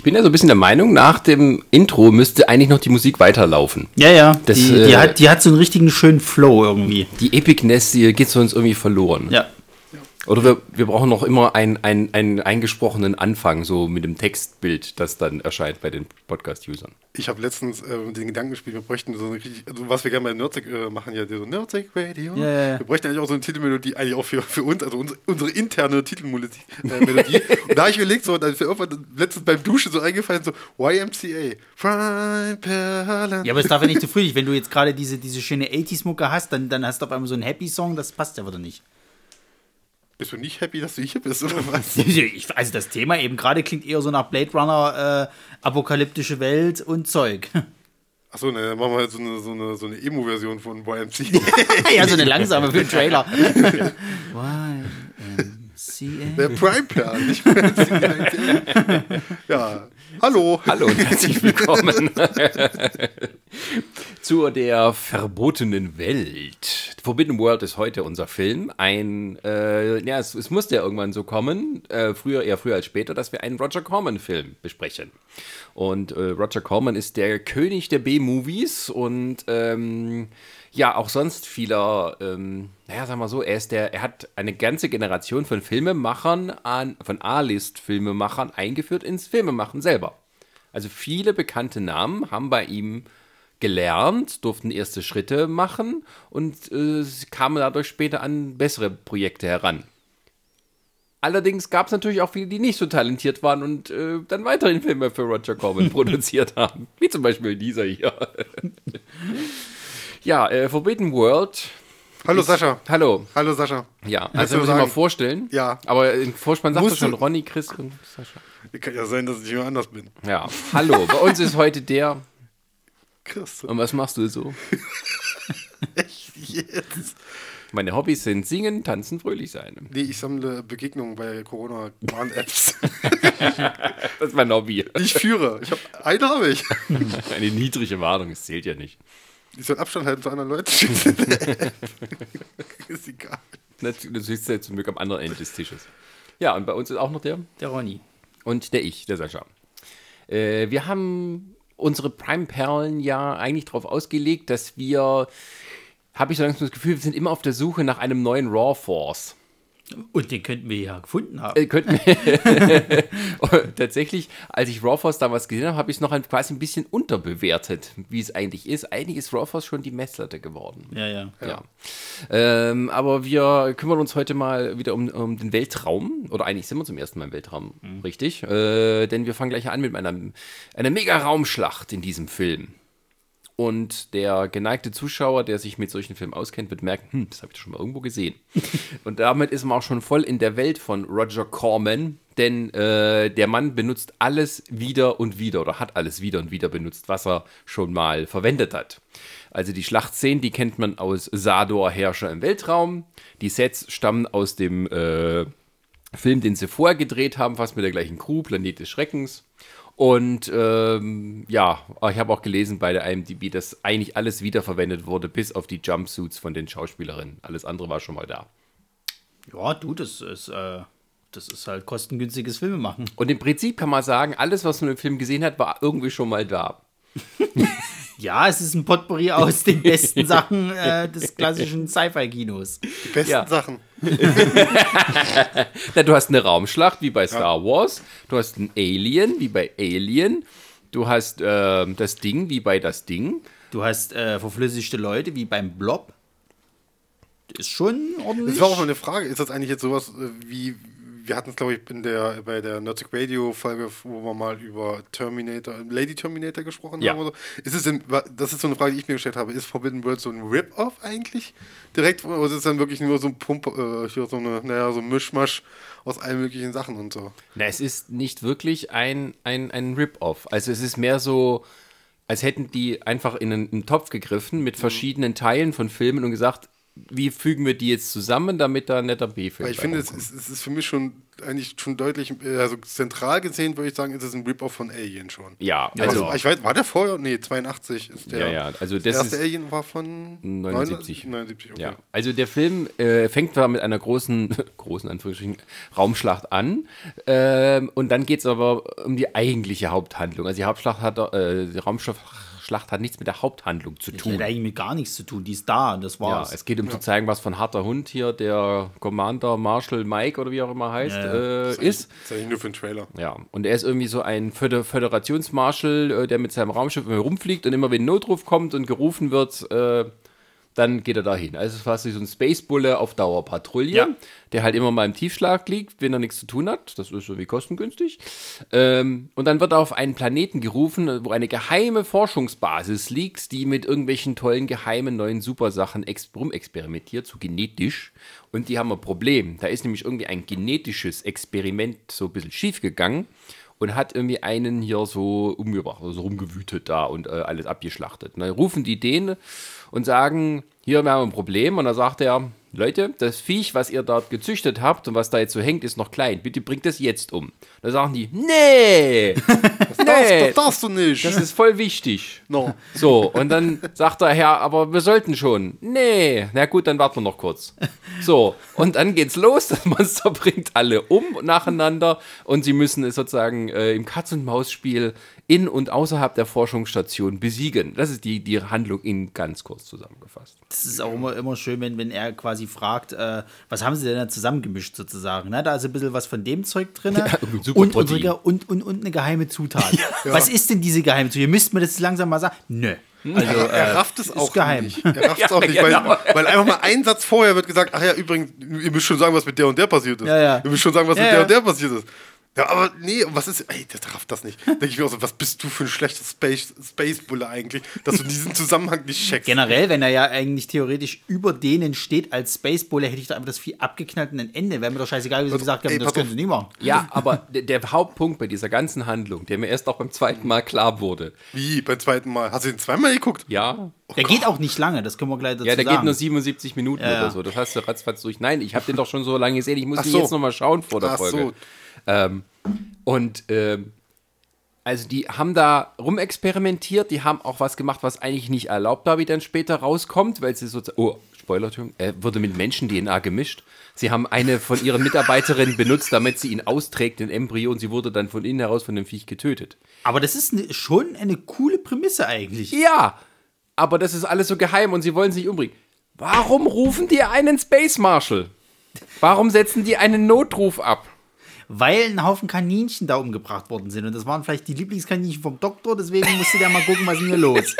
Ich bin ja so ein bisschen der Meinung, nach dem Intro müsste eigentlich noch die Musik weiterlaufen. Ja, ja. Das, die, äh, die, hat, die hat so einen richtigen schönen Flow irgendwie. Die Epicness, die geht sonst irgendwie verloren. Ja. Oder wir, wir brauchen noch immer einen, einen, einen eingesprochenen Anfang, so mit dem Textbild, das dann erscheint bei den Podcast-Usern. Ich habe letztens äh, den Gedanken gespielt, wir bräuchten so eine richtig, also was wir gerne bei Nerdsec äh, machen, ja, so Nerdsec Radio. Ja, ja. Wir bräuchten eigentlich auch so eine Titelmelodie, eigentlich auch für, für uns, also unsere, unsere interne Titelmelodie. Äh. Und da habe ich überlegt, so, dann ist mir irgendwann letztens beim Duschen so eingefallen, so YMCA. Ja, aber es darf ja nicht zu früh. Wenn du jetzt gerade diese, diese schöne 80s-Mucke hast, dann, dann hast du auf einmal so einen Happy-Song, das passt ja wieder nicht. Bist du nicht happy, dass du hier bist, oder was? Also das Thema eben gerade klingt eher so nach Blade Runner, äh, apokalyptische Welt und Zeug. Achso, ne, dann machen wir halt so eine, so eine, so eine Emo-Version von YMCA. ja, so eine langsame für den Trailer. Der Prime Perlen, nicht YMCA. Ja, hallo. Hallo und herzlich willkommen zu der verbotenen Welt. Forbidden World ist heute unser Film. Ein, äh, ja, es, es musste ja irgendwann so kommen, äh, früher, eher früher als später, dass wir einen Roger Corman-Film besprechen. Und äh, Roger Corman ist der König der B-Movies und ähm, ja, auch sonst vieler, ähm, naja, sagen wir so, er ist der, er hat eine ganze Generation von Filmemachern an, von A-List-Filmemachern eingeführt ins Filmemachen selber. Also viele bekannte Namen haben bei ihm gelernt, durften erste Schritte machen und äh, kamen dadurch später an bessere Projekte heran. Allerdings gab es natürlich auch viele, die nicht so talentiert waren und äh, dann weiterhin Filme für Roger Corman produziert haben. Wie zum Beispiel dieser hier. ja, äh, Forbidden World. Hallo Sascha. Hallo. Hallo Sascha. Ja, also muss ich mal vorstellen. Ja. Aber im Vorspann du schon Ronny, Chris und Sascha. Kann ja sein, dass ich jemand anders bin. Ja, hallo. Bei uns ist heute der. Chris. Und was machst du so? Echt jetzt? Meine Hobbys sind Singen, Tanzen, fröhlich sein. Nee, ich sammle Begegnungen bei Corona-Warn-Apps. Das ist mein Hobby. ich führe. Ich hab, eine habe ich. Eine niedrige Warnung, es zählt ja nicht. Ich soll Abstand halten zu anderen Leuten. ist egal. Du sitzt ja zum Glück am anderen Ende des Tisches. Ja, und bei uns ist auch noch der Der Ronny. und der ich, der Sascha. Äh, wir haben unsere Prime-Perlen ja eigentlich darauf ausgelegt, dass wir, habe ich so langsam das Gefühl, wir sind immer auf der Suche nach einem neuen Raw Force. Und den könnten wir ja gefunden haben. Äh, könnten Und Tatsächlich, als ich Raw Force damals gesehen habe, habe ich es noch ein, quasi ein bisschen unterbewertet, wie es eigentlich ist. Eigentlich ist Raw Force schon die Messlatte geworden. Ja, ja. Ja. Ähm, aber wir kümmern uns heute mal wieder um, um den Weltraum. Oder eigentlich sind wir zum ersten Mal im Weltraum, richtig? Äh, denn wir fangen gleich an mit einer, einer Mega-Raumschlacht in diesem Film. Und der geneigte Zuschauer, der sich mit solchen Filmen auskennt, wird merken, hm, das habe ich doch schon mal irgendwo gesehen. und damit ist man auch schon voll in der Welt von Roger Corman, denn äh, der Mann benutzt alles wieder und wieder oder hat alles wieder und wieder benutzt, was er schon mal verwendet hat. Also die Schlachtszenen, die kennt man aus Sador Herrscher im Weltraum. Die Sets stammen aus dem äh, Film, den sie vorher gedreht haben, fast mit der gleichen Crew, Planet des Schreckens. Und ähm, ja, ich habe auch gelesen bei der IMDb, dass eigentlich alles wiederverwendet wurde, bis auf die Jumpsuits von den Schauspielerinnen. Alles andere war schon mal da. Ja, du, das ist, äh, das ist halt kostengünstiges Filmemachen. Und im Prinzip kann man sagen, alles, was man im Film gesehen hat, war irgendwie schon mal da. Ja, es ist ein Potpourri aus den besten Sachen äh, des klassischen Sci-Fi-Kinos. Die besten Ja. Sachen. Na, du hast eine Raumschlacht wie bei Star Wars, du hast ein Alien wie bei Alien, du hast ähm, das Ding wie bei das Ding. Du hast äh, verflüssigte Leute wie beim Blob. Ist schon ordentlich. Das war auch mal eine Frage. Ist das eigentlich jetzt sowas äh, wie, wir hatten es, glaube ich, in der, bei der Nerdic Radio Folge, wo wir mal über Terminator, Lady Terminator gesprochen Ja. haben. Oder so. Ist es wa- das ist so eine Frage, die ich mir gestellt habe. Ist Forbidden World so ein Rip-Off eigentlich? Direkt? Oder ist es dann wirklich nur so ein Pump, äh, hier so eine, naja, so ein Mischmasch aus allen möglichen Sachen und so? Na, es ist nicht wirklich ein, ein, ein Rip-Off. Also es ist mehr so, als hätten die einfach in einen, Topf gegriffen Mhm. mit verschiedenen Teilen von Filmen und gesagt, wie fügen wir die jetzt zusammen, damit da ein netter B-Film Weil ich finde, es ist, es ist für mich schon eigentlich schon deutlich, äh, also zentral gesehen würde ich sagen, ist es ein Rip-Off von Alien schon. Ja, Also, also ich weiß, war der vorher? Nee, 82 ist der. Ja, ja, also das das erste ist- Alien war von 79. 79, okay. Ja, also der Film äh, fängt zwar mit einer großen, großen Anführungsstrichen, Raumschlacht an ähm, und dann geht es aber um die eigentliche Haupthandlung. Also die Hauptschlacht hat, äh, die Raumschlacht hat nichts mit der Haupthandlung zu Die tun. hat eigentlich mit gar nichts zu tun. Die ist da und das Ja, war's. es geht um zu zeigen, was von harter Hund hier der Commander Marshall Mike oder wie auch immer heißt, Ja, äh, Das ist. ist eigentlich nur für den Trailer. Ja, und er ist irgendwie so ein Föder Föderationsmarschall, äh, der mit seinem Raumschiff immer rumfliegt und immer wenn Notruf kommt und gerufen wird, äh, dann geht er dahin. Also es ist quasi so ein Spacebulle auf Dauerpatrouille, Ja. der halt immer mal im Tiefschlag liegt, wenn er nichts zu tun hat. Das ist irgendwie kostengünstig. Ähm, und dann wird er auf einen Planeten gerufen, wo eine geheime Forschungsbasis liegt, die mit irgendwelchen tollen, geheimen neuen Supersachen ex rumexperimentiert, so genetisch. Und die haben ein Problem. Da ist nämlich irgendwie ein genetisches Experiment so ein bisschen schief gegangen und hat irgendwie einen hier so umgebracht, also rumgewütet da und äh, alles abgeschlachtet. Und dann rufen die den und sagen, hier, wir haben ein Problem. Und dann sagt er, Leute, das Viech, was ihr dort gezüchtet habt und was da jetzt so hängt, ist noch klein. Bitte bringt das jetzt um. Da sagen die, nee, Das, nee, das darfst du nicht. das ist voll wichtig. no. So, und dann sagt der Herr, aber wir sollten schon. Nee, na gut, dann warten wir noch kurz. So, und dann geht's los. Das Monster bringt alle um nacheinander und sie müssen es sozusagen äh, im Katz-und-Maus-Spiel in und außerhalb der Forschungsstation besiegen. Das ist die, die Handlung in ganz kurz zusammengefasst. Das ist auch immer, immer schön, wenn, wenn er quasi fragt, äh, was haben sie denn da zusammengemischt sozusagen. Ne? Da ist ein bisschen was von dem Zeug drin super und, und, und, und eine geheime Zutat. Was ist denn diese geheime Zutat? Ihr müsst mir das langsam mal sagen. Nö. Also, er äh, rafft es auch geheim. nicht. Er rafft es auch nicht, genau. weil, weil einfach mal ein Satz vorher wird gesagt, ach ja, übrigens, ihr müsst schon sagen, was mit der und der passiert ist. Ja, ja. Ihr müsst schon sagen, was Ja, mit der ja. und der passiert ist. Ja, aber nee, was ist, ey, der rafft das nicht. Denke ich mir auch so, was bist du für ein schlechter Space, Space-Bulle eigentlich, dass du diesen Zusammenhang nicht checkst. Generell, wenn er ja eigentlich theoretisch über denen steht als Spacebulle, hätte ich da einfach das Vieh abgeknallt und ein Ende. Wäre mir doch scheißegal, wie sie gesagt haben, ey, das können sie nie machen. Ja, aber der, der Hauptpunkt bei dieser ganzen Handlung, der mir erst auch beim zweiten Mal klar wurde, Wie, beim zweiten Mal? Hast du den zweimal geguckt? ja, Der geht auch nicht lange, das können wir gleich dazu Ja, der sagen. geht nur 77 Minuten Ja, ja. oder so. Das hast du ratzfatz durch. Nein, ich habe den doch schon so lange gesehen. Ich muss Ach den so. jetzt nochmal schauen vor der Ach Folge. so. Ähm, und ähm, also die haben da rumexperimentiert. Die haben auch was gemacht, was eigentlich nicht erlaubt war, wie dann später rauskommt, weil sie sozusagen. Oh, Spoiler, äh, wurde mit Menschen-DNA gemischt. Sie haben eine von ihren Mitarbeiterinnen benutzt, damit sie ihn austrägt, den Embryo, und sie wurde dann von innen heraus von dem Viech getötet. Aber das ist ne, schon eine coole Prämisse eigentlich. Ja, aber das ist alles so geheim und sie wollen sich umbringen. Warum rufen die einen Space Marshal? Warum setzen die einen Notruf ab? Weil ein Haufen Kaninchen da umgebracht worden sind. Und das waren vielleicht die Lieblingskaninchen vom Doktor, deswegen musste der mal gucken, was ist denn hier los.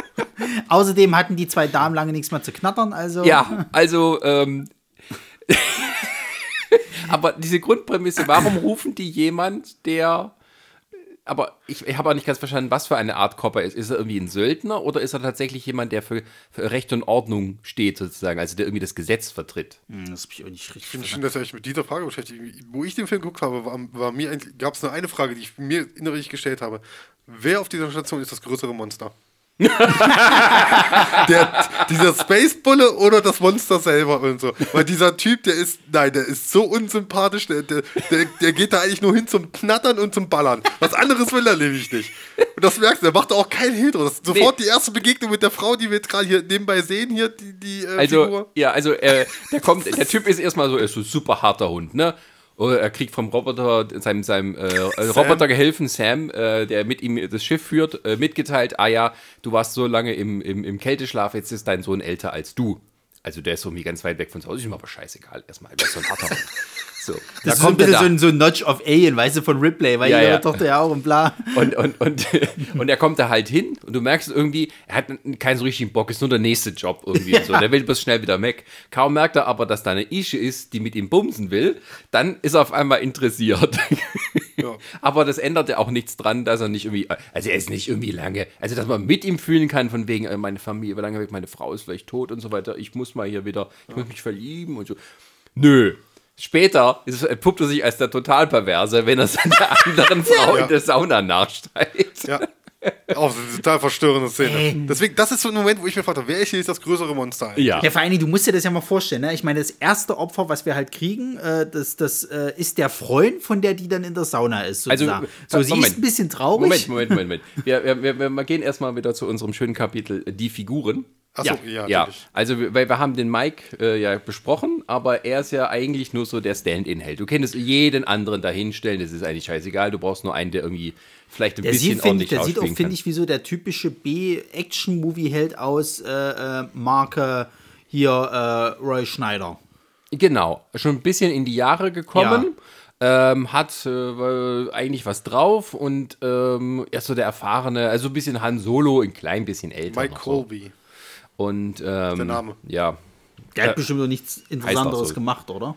Außerdem hatten die zwei Damen lange nichts mehr zu knattern, also. Ja, also, ähm, aber diese Grundprämisse, warum rufen die jemand, der, aber ich, ich habe auch nicht ganz verstanden, was für eine Art Kopper ist. Ist er irgendwie ein Söldner oder ist er tatsächlich jemand, der für, für Recht und Ordnung steht, sozusagen, also der irgendwie das Gesetz vertritt? Hm, Das hab ich auch nicht richtig Ich finde schön, dass ihr euch mit dieser Frage beschäftigt. Wo ich den Film geguckt habe, war, war mir gab es nur eine Frage, die ich mir innerlich gestellt habe. Wer auf dieser Station ist das größere Monster? der, dieser Spacebulle oder das Monster selber und so. Weil dieser Typ, der ist, nein, der ist so unsympathisch, der, der, der, geht da eigentlich nur hin zum Knattern und zum Ballern. Was anderes will er nämlich nicht. Und das merkst du, der macht auch kein Hehl draus. Das ist sofort die erste Begegnung mit der Frau, die wir jetzt gerade hier nebenbei sehen, hier, die, die äh, Also, Figur. ja, also äh, der kommt, der Typ ist erstmal so, er ist so ein super harter Hund, ne? Oder er kriegt vom Roboter, seinem, seinem äh, Robotergehilfen Sam, äh, der mit ihm das Schiff führt, äh, mitgeteilt, ah ja, du warst so lange im, im, im Kälteschlaf, jetzt ist dein Sohn älter als du. Also der ist irgendwie ganz weit weg von zu Hause, ist ihm aber scheißegal, erstmal, der ist so ein harter. So. Das da ist so ein kommt bisschen so ein, so Notch of Alien, weißt du, von Ripley, weil Ja, ihre ja. Tochter ja auch und bla. Und, und, und, und er kommt da halt hin und du merkst irgendwie, er hat keinen so richtigen Bock, ist nur der nächste Job irgendwie. und So. Der will bloß schnell wieder weg. Kaum merkt er aber, dass da eine Ische ist, die mit ihm bumsen will, dann ist er auf einmal interessiert. Aber das ändert ja auch nichts dran, dass er nicht irgendwie, also er ist nicht irgendwie lange, also dass man mit ihm fühlen kann, von wegen, äh, meine Familie war lange weg, meine Frau ist vielleicht tot und so weiter, ich muss mal hier wieder, ich muss mich verlieben und so. Nö. Später ist, entpuppt er sich als der Totalperverse, wenn er seiner anderen Frau Ja. in der Sauna nachsteigt. Ja. Auch eine total verstörende Szene. Deswegen, das ist so ein Moment, wo ich mir fragte, wer ist das größere Monster? eigentlich? Ja. Ja, vor allen Dingen, du musst dir das ja mal vorstellen, ne? Ich meine, das erste Opfer, was wir halt kriegen, äh, das, das äh, ist der Freund von der, die dann in der Sauna ist, Also, sozusagen. so, sie Moment. ist ein bisschen traurig. Moment, Moment, Moment, Moment. Wir, wir, wir, wir gehen erstmal wieder zu unserem schönen Kapitel äh, Die Figuren. Achso, Ja. ja, Ja, also wir- weil wir haben den Mike äh, ja besprochen, aber er ist ja eigentlich nur so der Stand-in-Held. Du könntest jeden anderen dahinstellen, das ist eigentlich scheißegal. Du brauchst nur einen, der irgendwie vielleicht ein Der bisschen sieht, find, ordentlich ich- der sieht auch, finde ich, wie so der typische B-Action-Movie-Held aus äh, äh, Marke hier äh, Roy Schneider. Genau, schon ein bisschen in die Jahre gekommen. Ähm, hat äh, eigentlich was drauf und ähm, er ist so der erfahrene, also ein bisschen Han Solo, ein klein bisschen älter. Mike noch so. Und ähm, Der Name. Ja, Der hat Äh, bestimmt noch nichts Interessanteres so. gemacht, oder?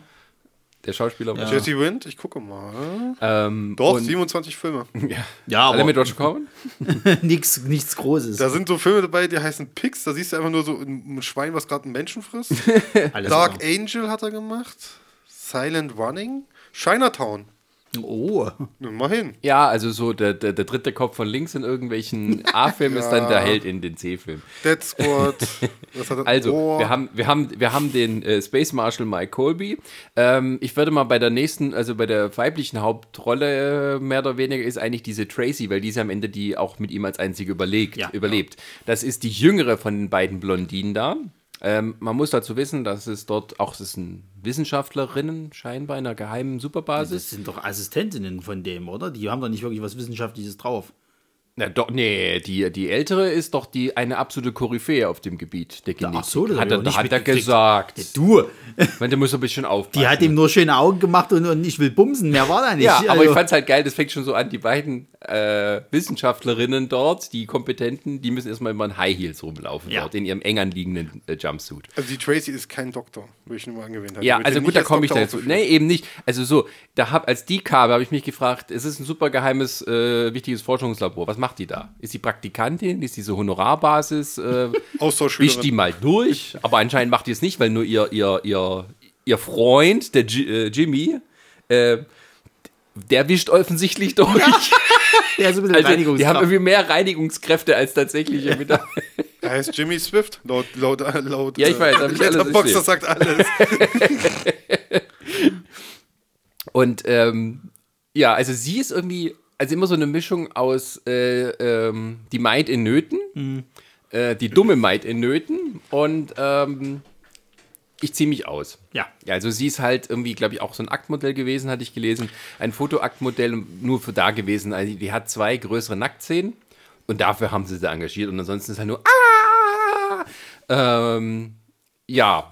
der Schauspieler. war- Jesse Wind, ich gucke mal. Ähm, Doch, und- 27 Filme. Ja, Alle mit Roger Corman? nix, nichts Großes. Da sind so Filme dabei, die heißen Pix. Da siehst du einfach nur so ein ein Schwein, was gerade einen Menschen frisst. Alles Dark. Angel hat er gemacht. Silent Running. Chinatown. Oh. Nimm mal hin. Ja, also so der, der, der dritte Kopf von links in irgendwelchen A-Filmen ist dann der Held in den C-Filmen. Dead Squad. Also, Ohr. wir haben, wir haben, wir haben den äh, Space Marshal Mike Colby. Ähm, ich würde mal bei der nächsten, also bei der weiblichen Hauptrolle äh, mehr oder weniger ist eigentlich diese Tracy, weil die ist am Ende die auch mit ihm als einzige überlegt, Ja. überlebt. Das ist die jüngere von den beiden Blondinen da. Ähm, man muss dazu wissen, dass es dort auch, es sind Wissenschaftlerinnen scheinbar in einer geheimen Superbasis. Das sind doch Assistentinnen von dem, oder? Die haben doch nicht wirklich was Wissenschaftliches drauf. Na doch, nee, die, die ältere ist doch die eine absolute Koryphäe auf dem Gebiet der Genetik. Ach so, das hat er, nicht hat er gesagt. Du, Man, der muss ein bisschen aufpassen. die hat ihm nur schöne Augen gemacht und, und ich will bumsen. Mehr war da nicht. ja, aber Also, ich fand's halt geil, das fängt schon so an, die beiden äh, Wissenschaftlerinnen dort, die Kompetenten, die müssen erstmal immer in High Heels rumlaufen Ja. dort, in ihrem eng anliegenden äh, Jumpsuit. Also die Tracy ist kein Doktor, würde ich nur mal angewähnt haben. Ja, also gut, da als komme ich dazu. aufgeführt. Nee, eben nicht. Also so, da hab, als die kam, habe ich mich gefragt, es ist ein super geheimes, äh, wichtiges Forschungslabor. Was macht die da? Ist die Praktikantin? Ist diese Honorarbasis? Äh, Austauschschülerin. wischt die mal durch, aber anscheinend macht die es nicht, weil nur ihr, ihr, ihr, ihr Freund, der G äh, Jimmy, äh, der wischt offensichtlich durch. der ist ein bisschen Also, die haben irgendwie mehr Reinigungskräfte als tatsächliche Mitarbeiter. Er heißt Jimmy Swift, laut, laut, äh, laut Ja, ich weiß, hab ich gesehen. das sagt alles. Und ähm, ja, also sie ist irgendwie, also immer so eine Mischung aus äh, ähm, die Maid in Nöten, äh, die dumme Maid in Nöten und ähm, ich ziehe mich aus. Ja. Ja, also sie ist halt irgendwie, glaube ich, auch so ein Aktmodell gewesen, hatte ich gelesen. Ein Fotoaktmodell nur für da gewesen. Also die hat zwei größere Nacktszenen und dafür haben sie sie engagiert und ansonsten ist halt nur ah! ähm, ja,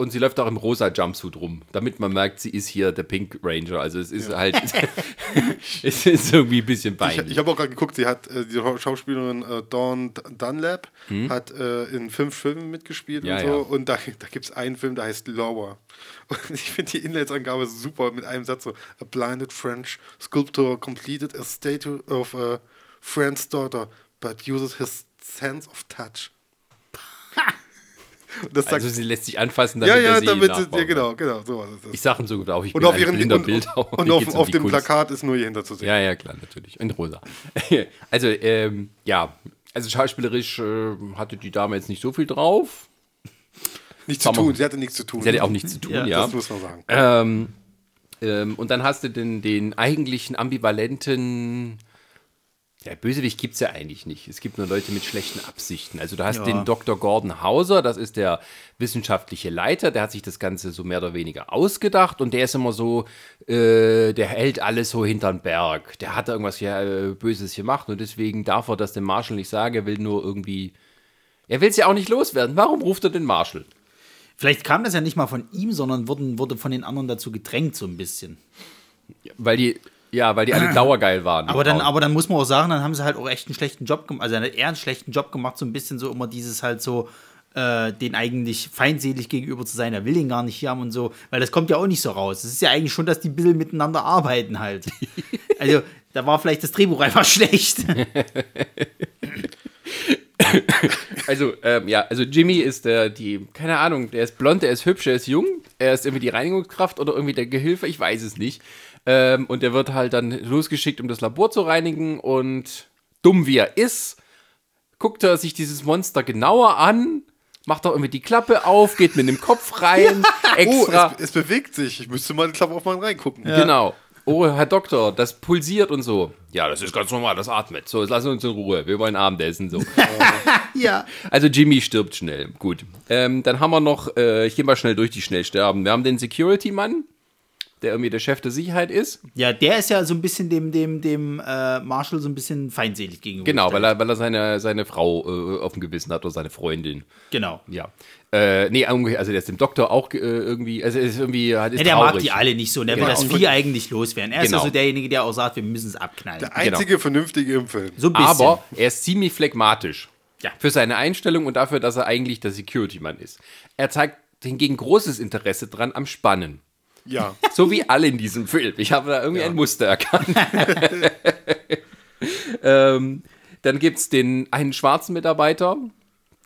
und sie läuft auch im rosa Jumpsuit rum, damit man merkt, sie ist hier der Pink Ranger. Also es ist halt, es ist irgendwie ein bisschen Ich, peinlich. ich habe auch gerade geguckt, sie hat, äh, die Schauspielerin äh, Dawn Dunlap hat äh, in fünf Filmen mitgespielt Hm? Ja, und so. ja. Und da, da gibt es einen Film, der heißt Lower. Und ich finde die Inhaltsangabe super mit einem Satz so: A blinded French sculptor completed a statue of a friend's daughter, but uses his sense of touch. Und das sagt, also sie lässt sich anfassen, ja, damit ja, sie damit, sie- ja, genau, genau, so ist es. Ich sage so auch, ich Und bin auf ihren blinder und, Bildhauer. und Mir auf, um auf dem Kunst. Plakat ist nur ihr hinter zu sehen. Ja, ja, klar, natürlich. In rosa. also, ähm, ja, also schauspielerisch äh, hatte die Dame jetzt nicht so viel drauf. Nichts zu tun, sie hatte nichts zu tun. Sie hatte auch nichts zu tun, Ja, ja. Das muss man sagen. Ähm, ähm, und dann hast du den, den eigentlichen ambivalenten. Ja, Bösewicht gibt es ja eigentlich nicht. Es gibt nur Leute mit schlechten Absichten. Also du hast Ja. den Dr. Gordon Hauser, das ist der wissenschaftliche Leiter, der hat sich das Ganze so mehr oder weniger ausgedacht und der ist immer so, äh, der hält alles so hinterm Berg. Der hat da irgendwas hier, äh, Böses gemacht und deswegen darf er das dem Marshall nicht sagen. Er will nur irgendwie. Er will es ja auch nicht loswerden. Warum ruft er den Marshall? Vielleicht kam das ja nicht mal von ihm, sondern wurden, wurde von den anderen dazu gedrängt, so ein bisschen. Weil die, ja, weil die alle dauergeil waren. Aber dann, Frauen. aber dann muss man auch sagen, dann haben sie halt auch echt einen schlechten Job gemacht. Also eher einen schlechten Job gemacht, so ein bisschen so immer dieses halt so, äh, den eigentlich feindselig gegenüber zu sein. Er will ihn gar nicht hier haben und so. Weil das kommt ja auch nicht so raus. Es ist ja eigentlich schon, dass die ein bisschen miteinander arbeiten halt. also da war vielleicht das Drehbuch einfach schlecht. Also, ähm, ja, also Jimmy ist der, die, keine Ahnung, der ist blond, der ist hübsch, er ist jung, er ist irgendwie die Reinigungskraft oder irgendwie der Gehilfe, ich weiß es nicht. Ähm, und der wird halt dann losgeschickt, um das Labor zu reinigen und dumm wie er ist, guckt er sich dieses Monster genauer an, macht auch irgendwie die Klappe auf, geht mit dem Kopf rein, Oh, extra. es, es bewegt sich. Ich müsste mal, Klappe auf mal reingucken. Genau. Oh, Herr Doktor, das pulsiert und so. Ja, das ist ganz normal, das atmet. So, jetzt lassen wir uns in Ruhe. Wir wollen Abendessen. So. ja. Also Jimmy stirbt schnell. Gut. Ähm, dann haben wir noch, äh, ich gehe mal schnell durch die schnell sterben. Wir haben den Security-Mann, der irgendwie der Chef der Sicherheit ist. Ja, der ist ja so ein bisschen dem, dem, dem äh, Marshall so ein bisschen feindselig gegenüber. Genau, weil er, weil er seine, seine Frau äh, auf dem Gewissen hat oder seine Freundin. Genau. Ja. Äh, nee, also der ist dem Doktor auch äh, irgendwie, also er ist irgendwie halt ist Ja, der traurig. mag die alle nicht so. Und der Genau. will das Vieh eigentlich loswerden. Er ist Genau. also derjenige, der auch sagt, wir müssen es abknallen. Der einzige Vernünftige im Film. So ein bisschen. Aber er ist ziemlich phlegmatisch. Ja. Für seine Einstellung und dafür, dass er eigentlich der Security-Mann ist. Er zeigt hingegen großes Interesse dran am Spannen. Ja. So wie alle in diesem Film. Ich habe da irgendwie ein Muster erkannt. ähm, dann gibt es den einen schwarzen Mitarbeiter.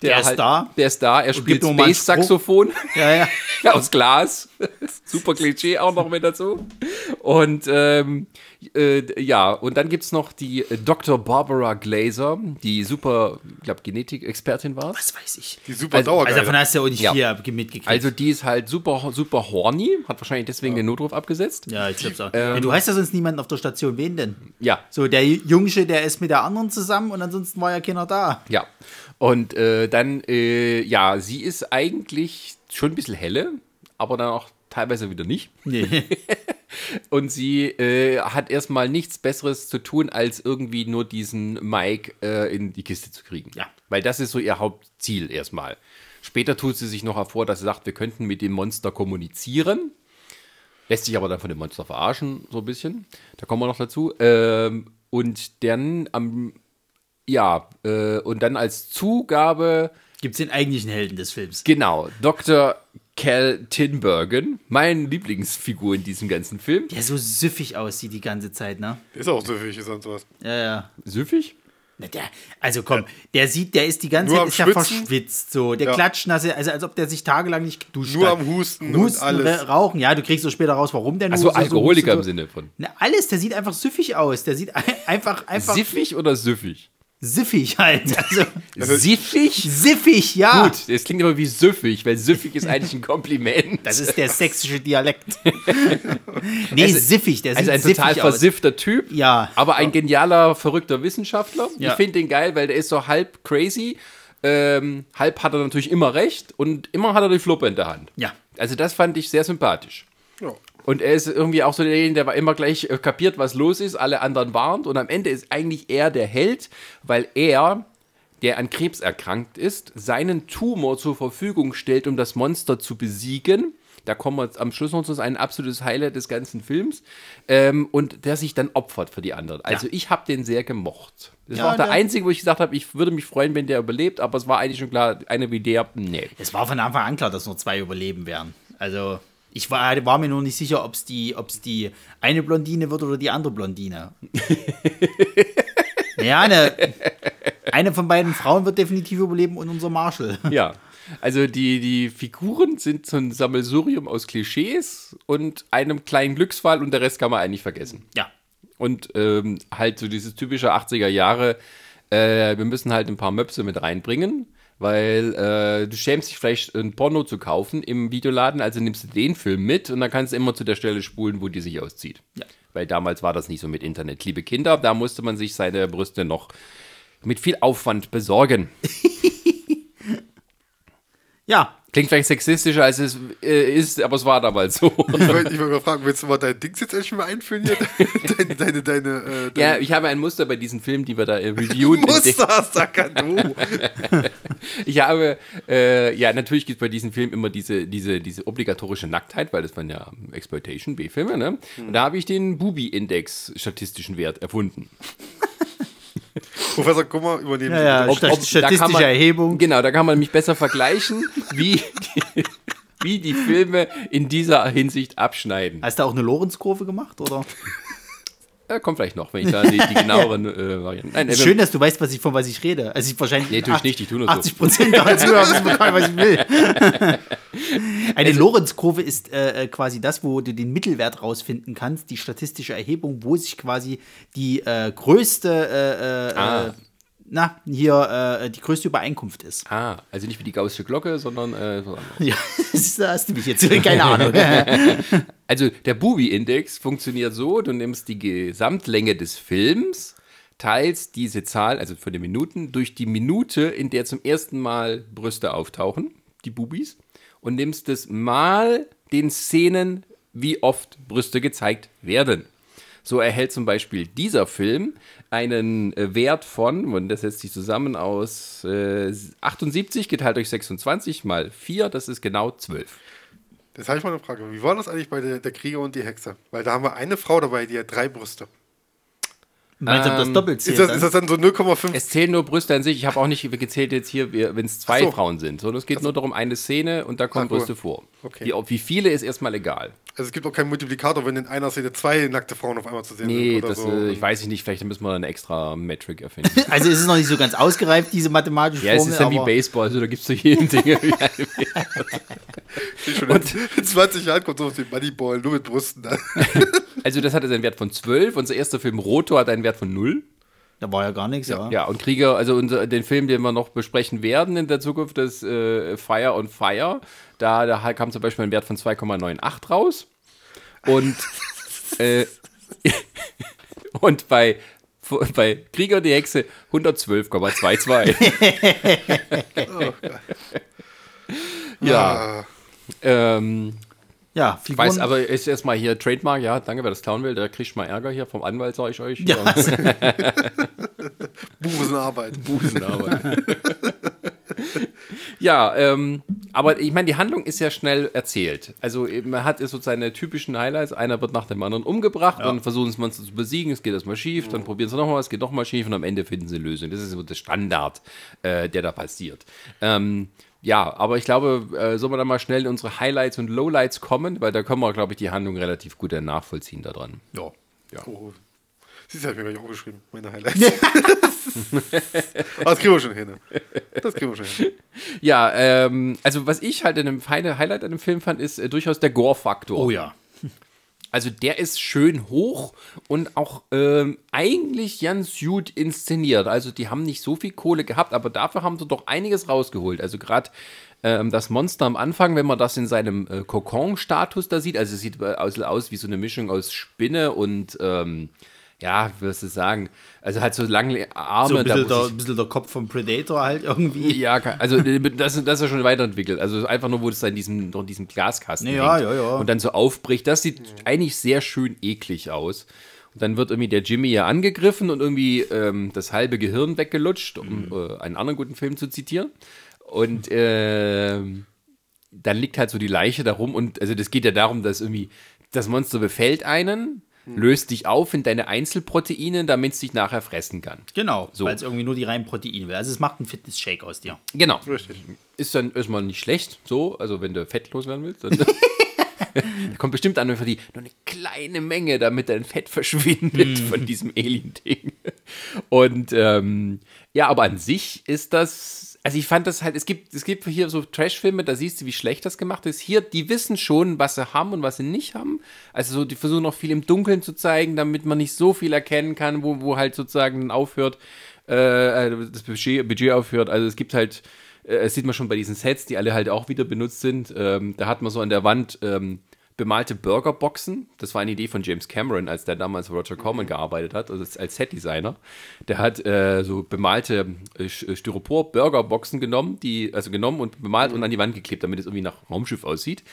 Der ist da. Der ist da. Er spielt. Space-Saxophon ja, ja. aus Glas. Super Klischee auch noch mit dazu. Und ähm, äh, ja, und dann gibt es noch die Dr. Barbara Glaser, die super, ich glaube, Genetik-Expertin war. Was weiß ich. Die super Also- Dauergeile. Also davon hast du ja auch nicht Ja. viel mitgekriegt. Also die ist halt super, super horny, hat wahrscheinlich deswegen den Notruf abgesetzt. ja, ich glaub's auch. Ähm, ja, du hast ja sonst niemanden auf der Station. Wen denn? Ja, So, der Jungsche, der ist mit der anderen zusammen und ansonsten war ja keiner da. Ja. Und äh, dann, äh, ja, sie ist eigentlich schon ein bisschen helle, aber dann auch teilweise wieder nicht. Nee. Und sie äh, hat erstmal nichts Besseres zu tun, als irgendwie nur diesen Mike äh, in die Kiste zu kriegen. Ja. Weil das ist so ihr Hauptziel erstmal. Später tut sie sich noch hervor, dass sie sagt, wir könnten mit dem Monster kommunizieren. Lässt sich aber dann von dem Monster verarschen, so ein bisschen. Da kommen wir noch dazu. Ähm, und dann am, ja, äh, und dann als Zugabe, Gibt's den eigentlichen Helden des Films. genau, Dr. Cal Tinbergen, meine Lieblingsfigur in diesem ganzen Film. Der so süffig aussieht die ganze Zeit, ne? ist auch so wie sonst was. Ja, ja. Süffig? Na, Der, also komm, der sieht, der ist die ganze Nur Zeit ist ja verschwitzt, so. Der Ja. klatscht nasse, also als ob der sich tagelang nicht geduscht Nur hat. am Husten, Husten und alles. Ra- Rauchen, ja, du kriegst so später raus, warum der nur Achso, so- so Alkoholiker im. Sinne von. Na, alles, der sieht einfach süffig aus. Der sieht ein- einfach, einfach Siffig oder süffig? Siffig halt. Also, Siffig? siffig, ja. Gut, das klingt aber wie süffig, weil süffig ist eigentlich ein Kompliment. Das ist der sächsische Dialekt. nee, Also- siffig, der also ein total aus. versiffter Typ, Ja. aber ein genialer, verrückter Wissenschaftler. Ja. Ich finde den geil, weil der ist so halb crazy, ähm, halb hat er natürlich immer recht und immer hat er die Fluppe in der Hand. Ja. Also das fand ich sehr sympathisch. Ja. Und er ist irgendwie auch so derjenige, der war immer gleich äh, kapiert, was los ist, alle anderen warnt. Und am Ende ist eigentlich er der Held, weil er, der an Krebs erkrankt ist, seinen Tumor zur Verfügung stellt, um das Monster zu besiegen. Da kommen wir jetzt am Schluss noch zu, ein absolutes Highlight des ganzen Films. Ähm, und der sich dann opfert für die anderen. Also ich habe den sehr gemocht. Das Ja, war auch der der- einzige, wo ich gesagt habe, ich würde mich freuen, wenn der überlebt. Aber es war eigentlich schon klar, eine wie der, nee. Es war von Anfang an klar, dass nur zwei überleben werden. Also, ich war, war mir nur nicht sicher, ob es die, ob's die eine Blondine wird oder die andere Blondine. ja, eine, eine von beiden Frauen wird definitiv überleben und unser Marshall. Ja, also die, die Figuren sind so ein Sammelsurium aus Klischees und einem kleinen Glücksfall und der Rest kann man eigentlich vergessen. Ja. Und ähm, halt so dieses typische 80er Jahre, äh, wir müssen halt ein paar Möpse mit reinbringen, weil äh, du schämst dich vielleicht ein Porno zu kaufen im Videoladen, also nimmst du den Film mit und dann kannst du immer zu der Stelle spulen, wo die sich auszieht. Ja. Weil damals war das nicht so mit Internet. Liebe Kinder, da musste man sich seine Brüste noch mit viel Aufwand besorgen. Ja, Klingt vielleicht sexistischer, als es äh, ist, aber es war damals so. Ich wollte mal fragen, willst du mal dein Dings jetzt endlich mal einführen hier? deine, deine, deine, äh, Ja, deine ich habe ein Muster bei diesen Filmen, die wir da äh, reviewen. Muster hast du. Ich habe, äh, ja, natürlich gibt es bei diesen Filmen immer diese, diese, diese obligatorische Nacktheit, weil das waren ja Exploitation, B-Filme, ne? Und da habe ich den Bubi-Index statistischen Wert erfunden. Professor Kummer übernehmen Ja, ja, da kann statistische man, Erhebung. Genau, da kann man nämlich besser vergleichen, wie die, wie die Filme in dieser Hinsicht abschneiden. Hast du auch eine Lorenz-Kurve gemacht, oder? Äh, kommt vielleicht noch, wenn ich da die, die genaueren äh, Varianten. Nein, äh, schön, dass du weißt, was ich, von was ich rede. Also ich wahrscheinlich Nee, tue ich nicht, ich tue nur so. 80 Prozent der Zuhörer wissen was ich will. Eine Also Lorenz-Kurve ist äh, äh, quasi das, wo du den Mittelwert rausfinden kannst, die statistische Erhebung, wo sich quasi die äh, größte, Ah. Na, hier, äh, die größte Übereinkunft ist. ah, also nicht wie die gaußsche Glocke, sondern äh. Ja, da hast du mich jetzt, keine Ahnung. Also der Bubi-Index funktioniert so, du nimmst die Gesamtlänge des Films, teilst diese Zahl, also für die Minuten, durch die Minute, in der zum ersten Mal Brüste auftauchen, die Bubis, und nimmst es mal den Szenen, wie oft Brüste gezeigt werden. So erhält zum Beispiel dieser Film einen äh, Wert von, und das setzt sich zusammen aus äh, 78 geteilt durch 26 mal 4, das ist genau 12. Jetzt habe ich mal eine Frage. Wie war das eigentlich bei der, der Krieger und die Hexe? Weil da haben wir eine Frau dabei, die hat drei Brüste. Meinst du, ob das Ähm, doppelt Ist zählt? das, dann? ist das dann so 0,5? Es zählen nur Brüste an sich. Ich habe auch nicht gezählt jetzt hier, wenn es zwei so. Frauen sind, sondern es geht nur darum, eine Szene und da kommen. Brüste vor. Okay. Wie, wie viele ist erstmal egal. Also es gibt auch keinen Multiplikator, wenn in einer Szene zwei nackte Frauen auf einmal zu sehen Nee, sind oder das, so. äh, ich weiß nicht, vielleicht müssen wir eine extra Metric erfinden. Also es ist noch nicht so ganz ausgereift, diese mathematische ja, es Formel. ist dann wie Baseball, also da gibt es zu jedem Ding. Schon in, in 20 Jahren kommt so auf den Moneyball, nur mit Brüsten. Dann. also das hatte einen Wert von 12. Unser erster Film Rotor hat einen Wert von 0. Da war ja gar nichts, ja. Ja, und Krieger, also unser, den Film, den wir noch besprechen werden in der Zukunft, das äh, Fire on Fire, da, da kam zum Beispiel ein Wert von 2,98 raus. Und, äh, und bei, bei Krieger und die Hexe 112,22. ja, Ah, ähm, Ja, ich weiß Figuren. aber, ist erstmal hier Trademark, ja, danke, wer das klauen will, der kriegt mal Ärger hier vom Anwalt, sage ich euch. ja, Busenarbeit. Busenarbeit. ja, ähm, aber ich meine, die Handlung ist ja schnell erzählt. Also man hat so seine typischen Highlights. Einer wird nach dem anderen umgebracht, dann versuchen das Monster zu besiegen, es geht erstmal schief, dann probieren sie nochmal, es geht nochmal schief und am Ende finden sie eine Lösung. Das ist so der Standard, äh, der da passiert. Ähm, ja, aber ich glaube, äh, sollen wir dann mal schnell in unsere Highlights und Lowlights kommen, weil da können wir, glaube ich, die Handlung relativ gut dann nachvollziehen da dran. ja. Oh. Siehst du, ich mir gleich aufgeschrieben, meine Highlights. Das kriegen wir schon hin. Das kriegen wir schon hin. Ja, ähm, also was ich halt in einem feine Highlight an dem Film fand, ist äh, durchaus der Gore-Faktor. Oh ja. Also der ist schön hoch und auch ähm, eigentlich ganz gut inszeniert. Also die haben nicht so viel Kohle gehabt, aber dafür haben sie doch einiges rausgeholt. Also gerade ähm, das Monster am Anfang, wenn man das in seinem äh, Kokon-Status da sieht, also es sieht äh, aus, aus wie so eine Mischung aus Spinne und ähm, ja, wie wirst du sagen, also halt so lange Arme. So ein bisschen, der, ich- ein bisschen der Kopf vom Predator halt irgendwie. ja, also äh, das, das ist ja schon weiterentwickelt. Also einfach nur, wo es da in diesem, noch in diesem Glaskasten Ja, hängt ja, ja. und dann so aufbricht. Das sieht eigentlich sehr schön eklig aus. Und dann wird irgendwie der Jimmy ja angegriffen und irgendwie ähm, das halbe Gehirn weggelutscht, um äh, einen anderen guten Film zu zitieren. Und ähm, dann liegt halt so die Leiche da rum und also das geht ja darum, dass irgendwie das Monster befällt einen, löst dich auf in deine Einzelproteine, damit es dich nachher fressen kann. Genau, So. weil es irgendwie nur die reinen Proteine will. Also es macht einen Fitness-Shake aus dir. Genau. Richtig. Ist dann erstmal nicht schlecht, so, also wenn du fettlos werden willst. Dann da kommt bestimmt an für die nur eine kleine Menge, damit dein Fett verschwindet von diesem Alien-Ding. Und ähm, ja, aber an sich ist das, also ich fand das halt, es gibt, es gibt hier so Trash-Filme, da siehst du, wie schlecht das gemacht ist. Hier, die wissen schon, was sie haben und was sie nicht haben. Also so, die versuchen noch viel im Dunkeln zu zeigen, damit man nicht so viel erkennen kann, wo, wo halt sozusagen aufhört, äh, das Budget, Budget aufhört. Also es gibt halt äh, das sieht man schon bei diesen Sets, die alle halt auch wieder benutzt sind. Ähm, da hat man so an der Wand ähm, bemalte Burgerboxen. Das war eine Idee von James Cameron, als der damals Roger Corman gearbeitet hat, also als Setdesigner. Der hat äh, so bemalte äh, Styropor-Burgerboxen genommen, die, also genommen und bemalt und an die Wand geklebt, damit es irgendwie nach Raumschiff aussieht.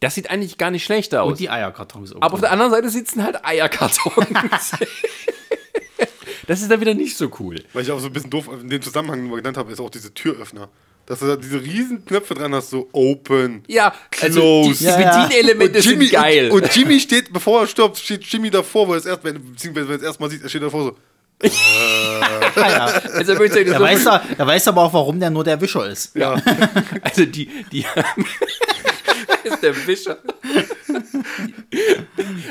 Das sieht eigentlich gar nicht schlecht aus. Und die Eierkartons. Aber auf der anderen Seite sitzen halt Eierkartons. das ist dann wieder nicht so cool. Weil ich auch so ein bisschen doof in dem Zusammenhang nur genannt habe, ist auch diese Türöffner. Dass du da diese riesen Knöpfe dran hast, so open. Ja, also die, Close. Ja, ja. Bedienelemente Und Jimmy, sind geil. Und, und Jimmy steht, bevor er stirbt, steht Jimmy davor, er es erst, wenn, beziehungsweise wenn er es erstmal sieht, er steht davor so. also, würde ich sagen, Er so weiß, da, er weiß aber auch, warum der nur der Wischer ist. Ja. Also die, die ist der Wischer.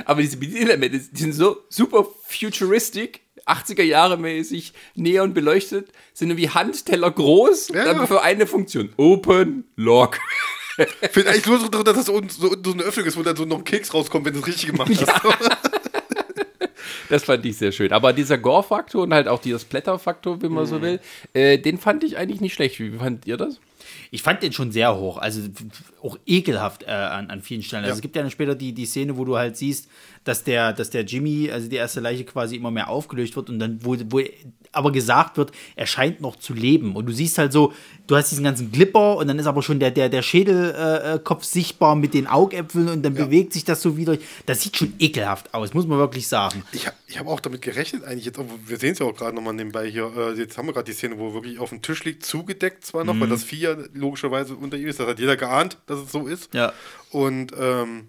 Aber diese Bedienelemente, die sind so super futuristic, 80er Jahre mäßig, neon beleuchtet, sind irgendwie Handteller groß, Ja. aber für eine Funktion. Open, Lock. Finde eigentlich nur so, dass das so, so, so eine Öffnung ist, wo dann so noch ein Keks rauskommt, wenn du es richtig gemacht hast. Das fand ich sehr schön. Aber dieser Gore-Faktor und halt auch dieser Splatter-Faktor, wenn man so will, äh, den fand ich eigentlich nicht schlecht. Wie fandet ihr das? Ich fand den schon sehr hoch, also auch ekelhaft äh, an, an vielen Stellen. Also Ja. es gibt ja dann später die, die Szene, wo du halt siehst, dass der, dass der Jimmy, also die erste Leiche quasi immer mehr aufgelöst wird und dann, wo, wo aber gesagt wird, er scheint noch zu leben. Und du siehst halt so, du hast diesen ganzen Glipper und dann ist aber schon der, der, der Schädelkopf äh, sichtbar mit den Augäpfeln und dann bewegt sich das so wieder. Das sieht schon ekelhaft aus, muss man wirklich sagen. Ich habe ich hab auch damit gerechnet, eigentlich jetzt, wir sehen es ja auch gerade nochmal nebenbei hier, äh, jetzt haben wir gerade die Szene, wo wirklich auf dem Tisch liegt, zugedeckt zwar noch, weil das Vieh ja logischerweise unter ihm ist, das hat jeder geahnt, dass es so ist. Ja. Und ähm,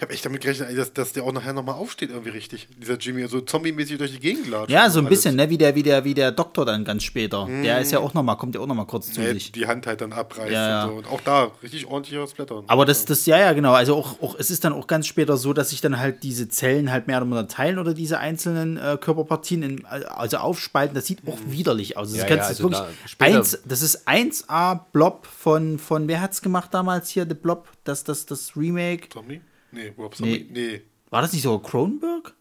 ich habe echt damit gerechnet, dass, dass der auch nachher nochmal aufsteht irgendwie richtig, dieser Jimmy, so zombie-mäßig durch die Gegend latscht. Ja, so ein alles. bisschen, ne, wie der, wie der, wie der Doktor dann ganz später. Der ist ja auch nochmal, kommt ja auch nochmal kurz zu Nee, sich. die Hand halt dann abreißt Ja, ja. und so. Und auch da richtig ordentlicher Splatter. Aber das, das, ja, ja, genau. Also auch, auch, es ist dann auch ganz später so, dass sich dann halt diese Zellen halt mehr oder weniger teilen oder diese einzelnen äh, Körperpartien in, also aufspalten. Das sieht auch widerlich aus. Das, Ja, kannst, ja, also wirklich da eins, das ist 1A Blob von, von, wer hat's gemacht damals hier, The Blob, das, das, das Remake. Zombie? Nee, Rob Zombie? Nee. War das nicht so Cronenberg?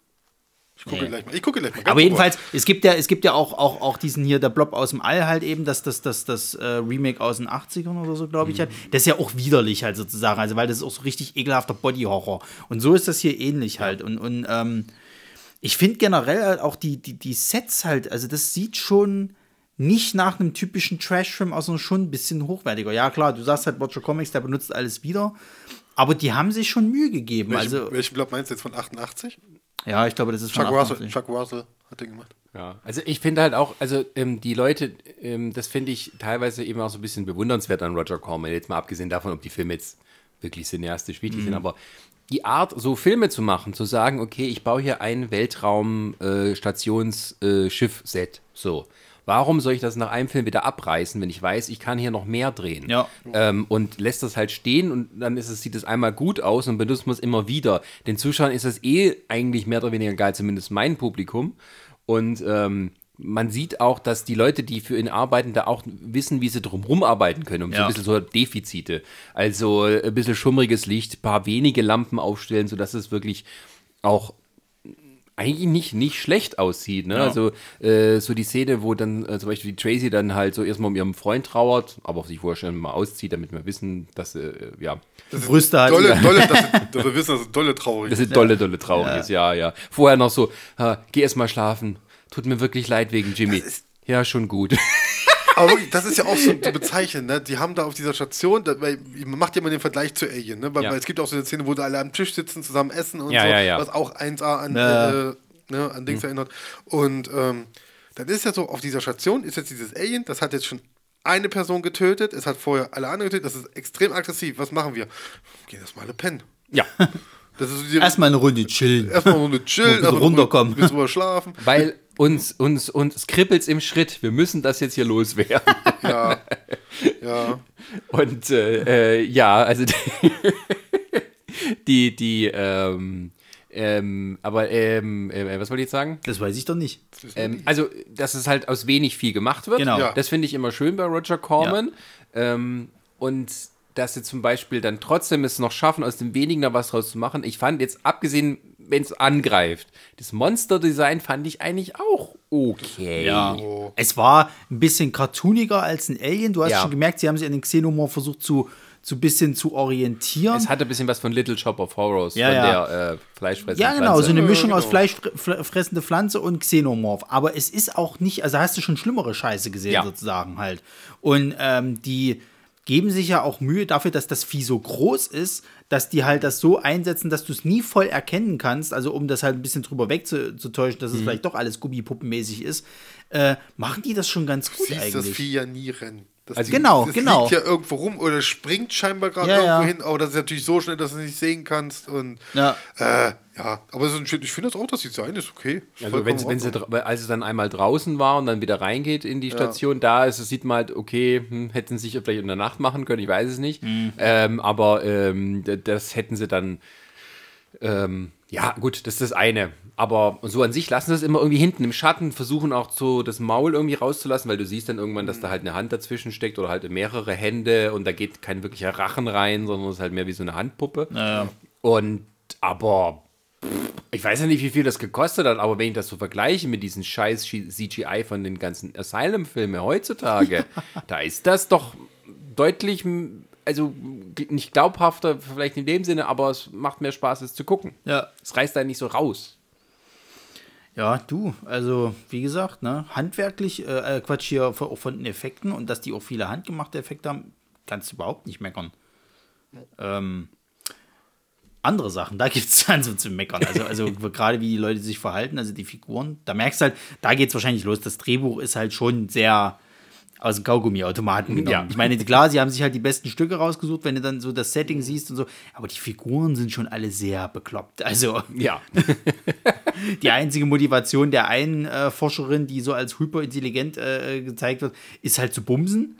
Ich gucke gleich mal. Ich gucke gleich mal. Aber jedenfalls, es gibt ja, es gibt ja auch, auch, auch diesen hier, der Blob aus dem All halt eben, das, das, das, das äh, Remake aus den 80ern oder so, glaube ich halt. Das ist ja auch widerlich halt sozusagen, also weil das ist auch so richtig ekelhafter Body-Horror. Und so ist das hier ähnlich halt. Und, und ähm, ich finde generell halt auch die, die, die Sets halt, also das sieht schon nicht nach einem typischen Trash-Film aus, sondern schon ein bisschen hochwertiger. Ja, klar, du sagst halt Watcher Comics, der benutzt alles wieder. Aber die haben sich schon Mühe gegeben. Welchen, also, welchen Blob meinst du jetzt von 88? ja, ich glaube, das ist von Chuck Russell, 88. Chuck Russell hat den gemacht. Ja, also ich finde halt auch, also ähm, die Leute, ähm, das finde ich teilweise eben auch so ein bisschen bewundernswert an Roger Corman, jetzt mal abgesehen davon, ob die Filme jetzt wirklich cineastisch wichtig sind, aber die Art, so Filme zu machen, zu sagen, okay, ich baue hier ein Weltraum-Stationsschiff-Set, so. Warum soll ich das nach einem Film wieder abreißen, wenn ich weiß, ich kann hier noch mehr drehen? Ja. Ähm, und lässt das halt stehen und dann ist es, sieht es einmal gut aus und benutzt man es immer wieder. Den Zuschauern ist das eh eigentlich mehr oder weniger geil, zumindest mein Publikum. Und ähm, man sieht auch, dass die Leute, die für ihn arbeiten, da auch wissen, wie sie drumherum arbeiten können, um so Ja. ein bisschen so Defizite. Also äh, ein bisschen schummriges Licht, paar wenige Lampen aufstellen, sodass es wirklich auch eigentlich nicht, nicht schlecht aussieht. Ne? Ja. Also äh, so die Szene, wo dann äh, zum Beispiel die Tracy dann halt so erstmal um ihrem Freund trauert, aber sich vorher schon mal auszieht, damit wir wissen, dass äh, ja, Brüste halt. Dolle, dolle, dass, dass wir wissen, dass es dolle traurig das ist. ist dolle, dolle traurig ist, ja, ja. Vorher noch so, geh erst mal schlafen. Tut mir wirklich leid wegen Jimmy. Ja, schon gut. Aber wirklich, das ist ja auch so zu bezeichnen, ne? Die haben da auf dieser Station, da, weil man macht ja immer den Vergleich zu Alien, ne? Weil, Ja. weil es gibt auch so eine Szene, wo da alle am Tisch sitzen, zusammen essen und Ja, so, ja, ja. was auch 1A an, Ja. äh, ne, an Dings erinnert. Und ähm, dann ist ja so, auf dieser Station ist jetzt dieses Alien, das hat jetzt schon eine Person getötet, es hat vorher alle anderen getötet, das ist extrem aggressiv. Was machen wir? Gehen erstmal alle pennen. ja. Das ist so die, Erstmal eine Runde chillen. erstmal eine Chill, Ein bisschen erstmal runterkommen. Ein bisschen drüber schlafen. Weil uns, uns, uns kribbelt's im Schritt. Wir müssen das jetzt hier loswerden. Ja. Ja. Und äh, äh, ja, also die, die, ähm, ähm, aber ähm, äh, was wollte ich jetzt sagen? Das weiß ich doch nicht. Ähm, also, dass es halt aus wenig viel gemacht wird. Genau. Ja. Das finde ich immer schön bei Roger Corman. Ähm, und dass sie zum Beispiel dann trotzdem es noch schaffen, aus dem wenigen da was draus zu machen. Ich fand jetzt, abgesehen wenn es angreift. Das Monster-Design fand ich eigentlich auch okay. Ja. Es war ein bisschen cartooniger als ein Alien. Du hast Ja. schon gemerkt, sie haben sich an den Xenomorph versucht zu, zu bisschen zu orientieren. Es hatte ein bisschen was von Little Shop of Horrors, Ja, von ja. der äh, fleischfressenden Ja, genau, Pflanze. so eine Mischung aus genau. fleischfressende Pflanze und Xenomorph. Aber es ist auch nicht, also hast du schon schlimmere Scheiße gesehen, Ja. sozusagen halt. Und ähm, die geben sich ja auch Mühe dafür, dass das Vieh so groß ist, dass die halt das so einsetzen, dass du es nie voll erkennen kannst, also um das halt ein bisschen drüber wegzutäuschen, Mhm. dass es vielleicht doch alles Gummipuppenmäßig ist, äh, machen die das schon ganz gut Siehst das eigentlich. Vieh ja nie rennen. Das Also- Genau, das genau. liegt ja irgendwo rum oder springt scheinbar gerade Ja, irgendwo ja. hin, aber das ist natürlich so schnell, dass du es nicht sehen kannst. Und Ja. äh, ja, aber es ist ein, schön- ich finde das auch, das Design ist okay. Ist Also wenn, wenn sie, als es dann einmal draußen war und dann wieder reingeht in die Station, da ist es, sieht man halt, okay, hm, hätten sie sich vielleicht in der Nacht machen können, ich weiß es nicht. Ähm, aber ähm, das hätten sie dann, ähm, ja gut, das ist das eine. Aber so an sich lassen sie es immer irgendwie hinten im Schatten, versuchen auch so das Maul irgendwie rauszulassen, weil du siehst dann irgendwann, dass da halt eine Hand dazwischen steckt oder halt mehrere Hände und da geht kein wirklicher Rachen rein, sondern es ist halt mehr wie so eine Handpuppe. Und aber ich weiß ja nicht, wie viel das gekostet hat, aber wenn ich das so vergleiche mit diesen scheiß CGI von den ganzen Asylum-Filmen heutzutage, da ist das doch deutlich, also nicht glaubhafter, vielleicht in dem Sinne, aber es macht mehr Spaß, es zu gucken. Ja. Es reißt da nicht so raus. Ja, du, also wie gesagt, ne, handwerklich, äh, äh, Quatsch hier von, von den Effekten und dass die auch viele handgemachte Effekte haben, kannst du überhaupt nicht meckern. Ähm, andere Sachen, da gibt es dann so zu meckern. Also, also gerade wie die Leute sich verhalten, also die Figuren, da merkst du halt, da geht es wahrscheinlich los. Das Drehbuch ist halt schon sehr aus dem Kaugummiautomaten genommen. Ja. Ich meine, klar, sie haben sich halt die besten Stücke rausgesucht, wenn du dann so das Setting siehst und so, aber die Figuren sind schon alle sehr bekloppt. Also, Ja. die einzige Motivation der einen äh, Forscherin, die so als hyperintelligent äh, gezeigt wird, ist halt zu bumsen.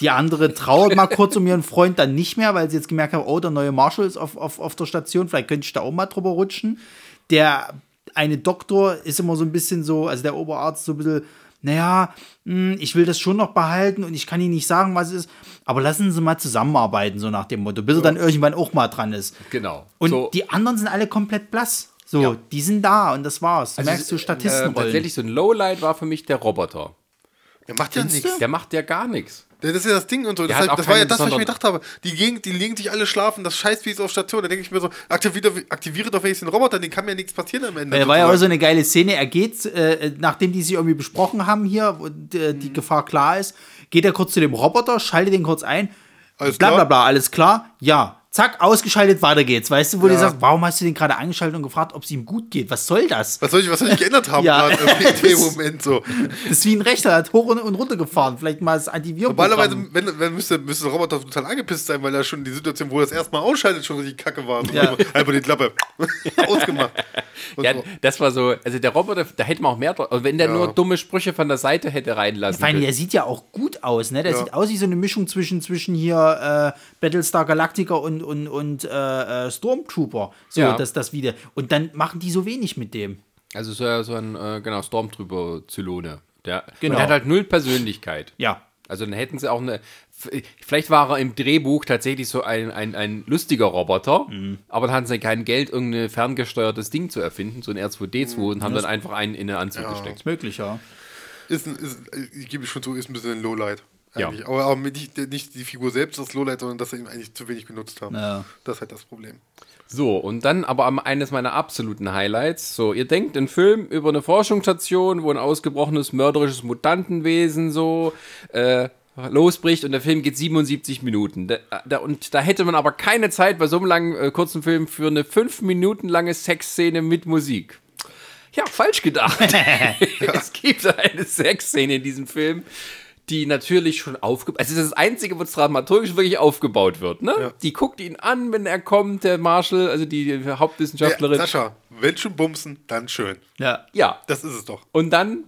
Die andere trauert mal kurz um ihren Freund dann nicht mehr, weil sie jetzt gemerkt hat, oh, der neue Marshall ist auf, auf, auf der Station, vielleicht könnte ich da auch mal drüber rutschen. Der eine Doktor ist immer so ein bisschen so, also der Oberarzt so ein bisschen, naja, hm, ich will das schon noch behalten und ich kann Ihnen nicht sagen, was es ist, aber lassen Sie mal zusammenarbeiten, so nach dem Motto, bis er dann irgendwann auch mal dran ist. Genau. Und So- die anderen sind alle komplett blass. So, Ja. die sind da und das war's. Du Also, merkst du äh, Statistenrollen. tatsächlich so ein Lowlight war für mich der Roboter. Der macht ja nichts. Der macht ja gar nichts. Das ist ja das Ding und so. Das, hat halt, das war ja das, was ich mir gedacht habe. Die, gegen, die legen sich alle schlafen, das scheiß wie es auf Station. Da denke ich mir so, aktiviere, aktiviere doch wenigstens den Roboter, den kann mir nichts passieren am Ende. Da war ja auch so eine geile Szene. Er geht, äh, nachdem die sich irgendwie besprochen haben hier und äh, Mhm. die Gefahr klar ist, geht er kurz zu dem Roboter, schaltet den kurz ein. Alles bla bla bla, alles klar? Ja. Zack, ausgeschaltet, weiter geht's. Weißt du, wo du Ja. sagst, warum hast du den gerade angeschaltet und gefragt, ob es ihm gut geht? Was soll das? Was soll ich, was soll ich geändert haben Ja. in dem Moment so? Das ist wie ein Rechter, hat hoch und, und runter gefahren. Vielleicht mal das Antiviren. Normalerweise wenn, wenn müsste, müsste der Roboter total angepisst sein, weil er schon die Situation, wo er es erstmal ausschaltet, schon richtig kacke war. Ja. Einfach die Klappe ausgemacht. Und Ja, so. das war so, also der Roboter, da hätte man auch mehr, drauf- wenn der Ja. nur dumme Sprüche von der Seite hätte reinlassen Vor allem, können. der sieht ja auch gut aus, ne? Der Ja. sieht aus wie so eine Mischung zwischen, zwischen hier äh, Battlestar Galactica und, und, und äh, äh, Stormtrooper. So, Ja. dass das wieder. Und dann machen die so wenig mit dem. Also so, so ein, äh, genau, Stormtrooper-Zylone. Der, Genau. der hat halt null Persönlichkeit. Ja. Also dann hätten sie auch eine. Vielleicht war er im Drehbuch tatsächlich so ein, ein, ein lustiger Roboter, Mhm. aber dann hatten sie kein Geld, irgendein ferngesteuertes Ding zu erfinden, so ein R2D2, Mhm. und haben dann einfach einen in den Anzug gesteckt. Ist möglich, ja. ist, ein, ist, ich gebe schon zu, ist ein bisschen ein Lowlight. Ja. Eigentlich. Aber, aber nicht, nicht die Figur selbst das Lowlight, sondern dass sie ihn eigentlich zu wenig genutzt haben. Ja. Das ist halt das Problem. So, und dann aber am- eines meiner absoluten Highlights. So, ihr denkt, ein Film über eine Forschungsstation, wo ein ausgebrochenes mörderisches Mutantenwesen so äh, losbricht und der Film geht 77 Minuten. Da, da, und da hätte man aber keine Zeit bei so einem langen, äh, kurzen Film für eine fünf Minuten lange Sexszene mit Musik. Ja, falsch gedacht. es gibt eine Sexszene in diesem Film, die natürlich schon aufgebaut, also das ist das Einzige, wo es dramaturgisch wirklich aufgebaut wird, ne? Die guckt ihn an, wenn er kommt, der Marshall, also die Ja, Hauptwissenschaftlerin. Sascha, wenn schon bumsen, dann schön. Ja. Ja, Das ist es doch. und dann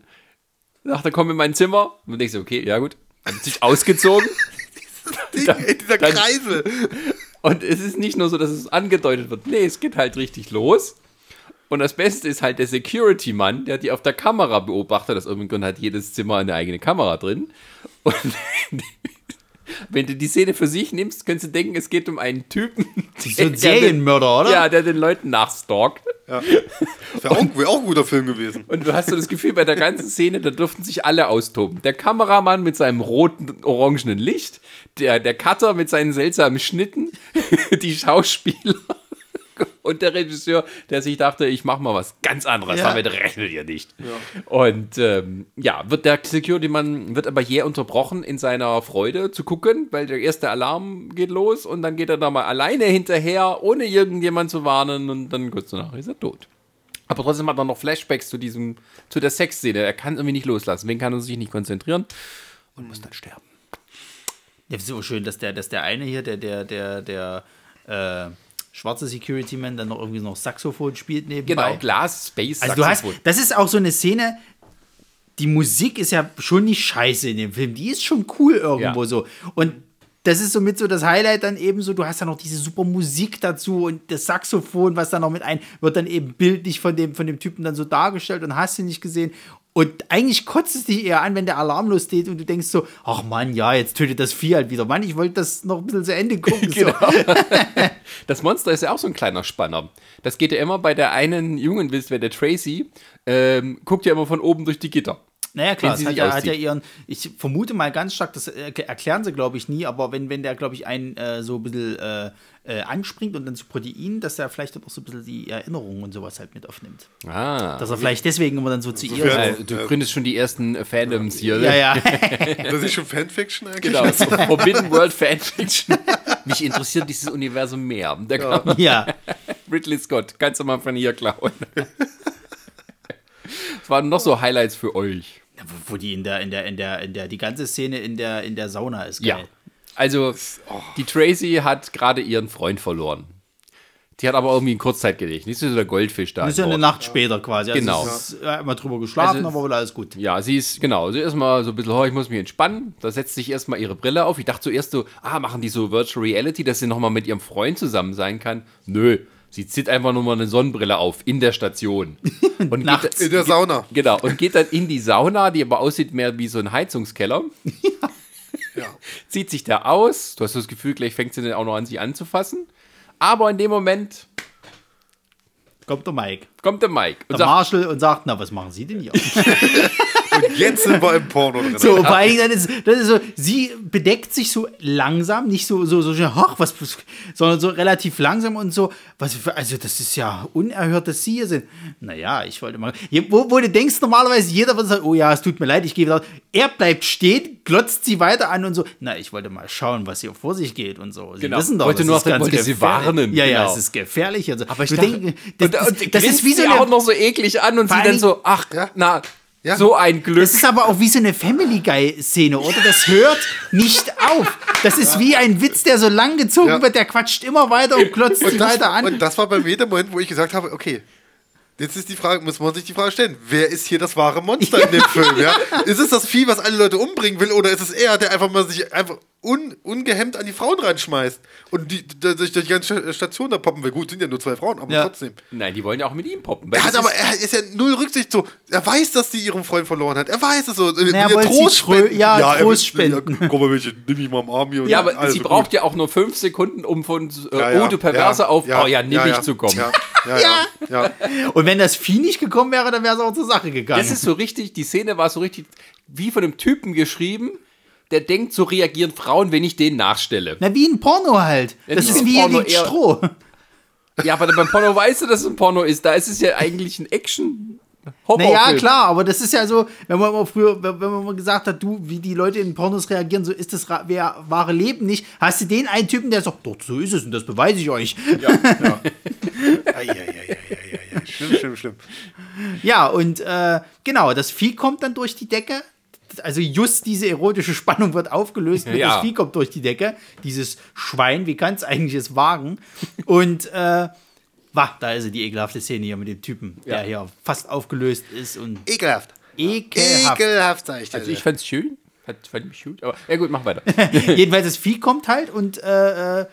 sagt er, komm in mein Zimmer. Und denkst du, okay, ja gut. Hat sich ausgezogen. Ding, Dann- ey, dieser dann- Kreisel. Und es ist nicht nur so, dass es angedeutet wird. Nee, es geht halt richtig los. Und das Beste ist halt der Security-Mann, der die auf der Kamera beobachtet. Aus irgendeinem Grund hat jedes Zimmer eine eigene Kamera drin. Und Wenn du die Szene für sich nimmst, könntest du denken, es geht um einen Typen. So ein Serienmörder, oder? Ja, der den Leuten nachstalkt. Wäre auch, wär auch ein guter Film gewesen. Und du hast so das Gefühl, bei der ganzen Szene, da durften sich alle austoben. Der Kameramann mit seinem roten, orangenen Licht, der, der Cutter mit seinen seltsamen Schnitten, die Schauspieler und der Regisseur, der sich dachte, ich mach mal was ganz anderes, Ja. damit rechnet ihr nicht. Und ähm, ja, wird der Security-Mann wird aber jäh unterbrochen in seiner Freude zu gucken, weil der erste Alarm geht los und dann geht er da mal alleine hinterher, ohne irgendjemand zu warnen und dann kurz danach ist er tot. Aber trotzdem hat er noch Flashbacks zu diesem, zu der Sexszene. Er kann irgendwie nicht loslassen, deswegen kann er sich nicht konzentrieren und muss dann sterben. Ja, ist so schön, dass der, dass der eine hier, der, der, der, der äh, schwarze Security-Man, dann noch irgendwie noch Saxophon spielt nebenbei. Genau, Glas, Space, Also du hast, das ist auch so eine Szene, die Musik ist ja schon nicht scheiße in dem Film, die ist schon cool irgendwo Ja. so. Und das ist somit so das Highlight dann eben so, du hast ja noch diese super Musik dazu und das Saxophon, was dann noch mit ein, wird dann eben bildlich von dem, von dem Typen dann so dargestellt und hast du nicht gesehen. Und eigentlich kotzt es dich eher an, wenn der Alarm losgeht und du denkst so, ach Mann, ja, jetzt tötet das Vieh halt wieder. Mann, ich wollte das noch ein bisschen zu Ende gucken. Genau. Das Monster ist ja auch so ein kleiner Spanner. Das geht ja immer bei der einen jungen Wildwär, der Tracy, ähm, guckt ja immer von oben durch die Gitter. Naja, klar, es hat ja, hat ja ihren, ich vermute mal ganz stark, das erklären sie, glaube ich, nie, aber wenn, wenn der, glaube ich, einen äh, so ein bisschen äh, äh, anspringt und dann zu Protein, dass er vielleicht dann auch so ein bisschen die Erinnerungen und sowas halt mit aufnimmt. Ah. Dass er vielleicht deswegen immer dann so zu ihr Sofern- so. Du gründest schon die ersten Fandoms hier. Ja, ja. Das ist schon Fanfiction eigentlich. Genau, so Forbidden World Fanfiction. Mich interessiert dieses Universum mehr. Da kann ja. Ridley Scott, kannst du mal von hier klauen. Waren noch so Highlights für euch? Wo, wo die in der, in der, in der, in der, die ganze Szene in der, in der Sauna ist Ja. geil. Also, die Tracy hat gerade ihren Freund verloren. Die hat aber irgendwie ein Kurzzeitgedächtnis. Nicht so der Goldfisch da. Das ist ja eine. Nacht später quasi. Also Genau. Es ist, ja, immer drüber geschlafen, Also- aber wohl alles gut. Ja, sie ist, genau, sie ist mal so ein bisschen, oh, ich muss mich entspannen. Da setzt sich erstmal ihre Brille auf. Ich dachte zuerst so, ah, machen die so Virtual Reality, dass sie nochmal mit ihrem Freund zusammen sein kann. Nö, sie zieht einfach nur mal eine Sonnenbrille auf in der Station. Und Nachts. Geht, In der Sauna. genau, und geht dann in die Sauna, die aber aussieht mehr wie so ein Heizungskeller. Ja. Zieht sich da aus. Du hast das Gefühl, gleich fängt sie dann auch noch an, sich anzufassen. Aber in dem Moment Kommt der Mike. kommt der Mike und Der sagt, Marshall und sagt, na, was machen Sie denn hier? Und jetzt sind wir im Porno drin. So, vor allen Dingen, dann ist, das ist so, sie bedeckt sich so langsam, nicht so, so, so, ach, was, sondern so relativ langsam und so, was, also das ist ja unerhört, dass sie hier sind. Naja, ich wollte mal, wo, wo du denkst, normalerweise jeder würde sagen, oh ja, es tut mir leid, ich gehe wieder. Er bleibt stehen, glotzt sie weiter an und so, na, ich wollte mal schauen, was hier vor sich geht und so. Sie Genau. wissen doch, Wollte das nur ist auf- ganz wollte sie warnen, Ja, ja, genau. es ist gefährlich. Also, aber ich du dachte, denk- das, und, das, und das ist wie so sie eine, auch noch so eklig an und sie dann so, ach, na, Ja. so ein Glück. Das ist aber auch wie so eine Family Guy-Szene, oder? Das hört nicht auf. Das ist wie ein Witz, der so lang gezogen Ja. wird, der quatscht immer weiter und klotzt Und das, weiter an. und das war bei mir der Moment, wo ich gesagt habe, okay, jetzt ist die Frage, muss man sich die Frage stellen, wer ist hier das wahre Monster in dem Film? Ja? Ist es das Vieh, was alle Leute umbringen will, oder ist es er, der einfach mal sich einfach un, ungehemmt an die Frauen reinschmeißt und die, die, durch die ganze Station da poppen will? Gut, sind ja nur zwei Frauen, aber Ja. trotzdem. Nein, die wollen ja auch mit ihm poppen. Er hat das aber, er ist ja null Rücksicht so. Er weiß, dass sie ihren Freund verloren hat. Er weiß es so. Wollte sie Trost spenden? ja, er will- Trost spenden. Ja, komm mal, Mädchen, nimm mich mal am Arm hier. und ja, aber sie gut. braucht ja auch nur fünf Sekunden, um von äh, Ja, ja, Oh, du Perverse ja, auf Oh ja, nimm mich ja, zu kommen. Ja, ja, ja. ja. Und wenn das Vieh nicht gekommen wäre, dann wäre es auch zur Sache gegangen. Das ist so richtig, die Szene war so richtig wie von einem Typen geschrieben, der denkt, so reagieren Frauen, wenn ich denen nachstelle. Na, wie ein Porno halt. Ja, Das ist wie Porno liegt eher- Stroh. Ja, aber beim Porno weißt du, dass es ein Porno ist. Da ist es ja eigentlich ein action horrorfilm Naja, klar, aber das ist ja so, wenn man mal früher, wenn man mal gesagt hat, du, wie die Leute in Pornos reagieren, so ist das wahre Leben nicht. Hast du den einen Typen, der sagt, doch, so ist es und das beweise ich euch. Eieieiei. Schlimm, schlimm, schlimm. Ja, und äh, genau, das Vieh kommt dann durch die Decke. Also just diese erotische Spannung wird aufgelöst, mit Ja. das Vieh kommt durch die Decke. Dieses Schwein, wie kann es eigentlich es wagen? Und äh, wah, da ist sie, die ekelhafte Szene hier mit dem Typen, Ja. der hier fast aufgelöst ist und Ekelhaft. ekelhaft. Ekelhaft, sag ich dir. Also ich fand's schön. Hat, fand mich gut. Aber ja gut, mach weiter. Jedenfalls das Vieh kommt halt und äh, äh,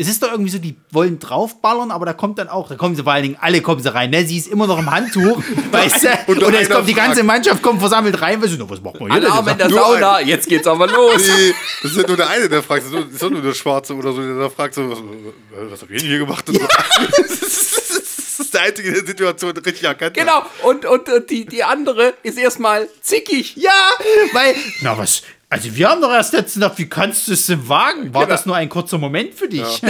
es ist doch irgendwie so, die wollen draufballern, aber da kommt dann auch, da kommen sie vor allen Dingen, alle kommen sie rein, ne? Sie ist immer noch im Handtuch, weißt du? Und Und, jetzt kommt die ganze. Mannschaft kommt versammelt rein, weißt du, na, was macht man hier denn? Alarm in der Sauna, jetzt geht's aber los. Nee, das ist ja nur der eine, der fragt, das ist doch nur der Schwarze oder so, der da fragt so, was, was habt ihr denn hier gemacht? Und so. das ist der einzige, der die Situation richtig erkannt. Genau, und, und, äh, die, die andere ist erstmal zickig. Ja, weil, na was, also wir haben doch erst letztens gedacht, wie kannst du es denn wagen? War Genau. das nur ein kurzer Moment für dich?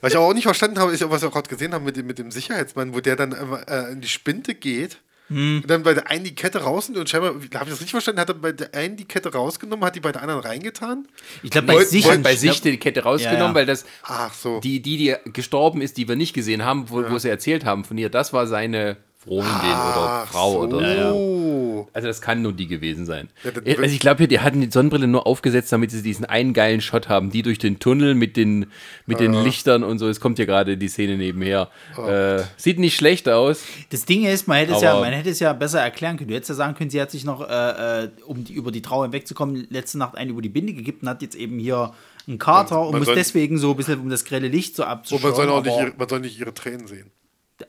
Was ich aber auch nicht verstanden habe, ist, was wir auch gerade gesehen haben mit dem, mit dem Sicherheitsmann, wo der dann äh, in die Spinte geht. Hm. Und dann bei der einen die Kette rausnimmt und scheinbar, habe ich das richtig verstanden, hat er bei der einen die Kette rausgenommen, hat die bei der anderen reingetan? Ich glaube, bei Wollt- sich, Bei ich sich die Kette rausgenommen, Ja, ja. weil das Ach so. die, die, die gestorben ist, die wir nicht gesehen haben, wo, wo sie erzählt haben von ihr, das war seine Freundin oder Ach Frau so. oder so. Also das kann nur die gewesen sein. Ja, das- also ich glaube, die hatten die Sonnenbrille nur aufgesetzt, damit sie diesen einen geilen Shot haben, die durch den Tunnel mit den, mit den Lichtern und so. Es kommt ja gerade die Szene nebenher. Äh, sieht nicht schlecht aus. Das Ding ist, man hätte, es ja, man hätte es ja besser erklären können. Du hättest ja sagen können, sie hat sich noch, äh, äh, um die, über die Trauer hinwegzukommen, letzte Nacht einen über die Binde gegeben und hat jetzt eben hier einen Kater und man muss soll- deswegen so ein bisschen um das grelle Licht so Und abzuschauen. man soll auch nicht ihre, man soll nicht ihre Tränen sehen. Da,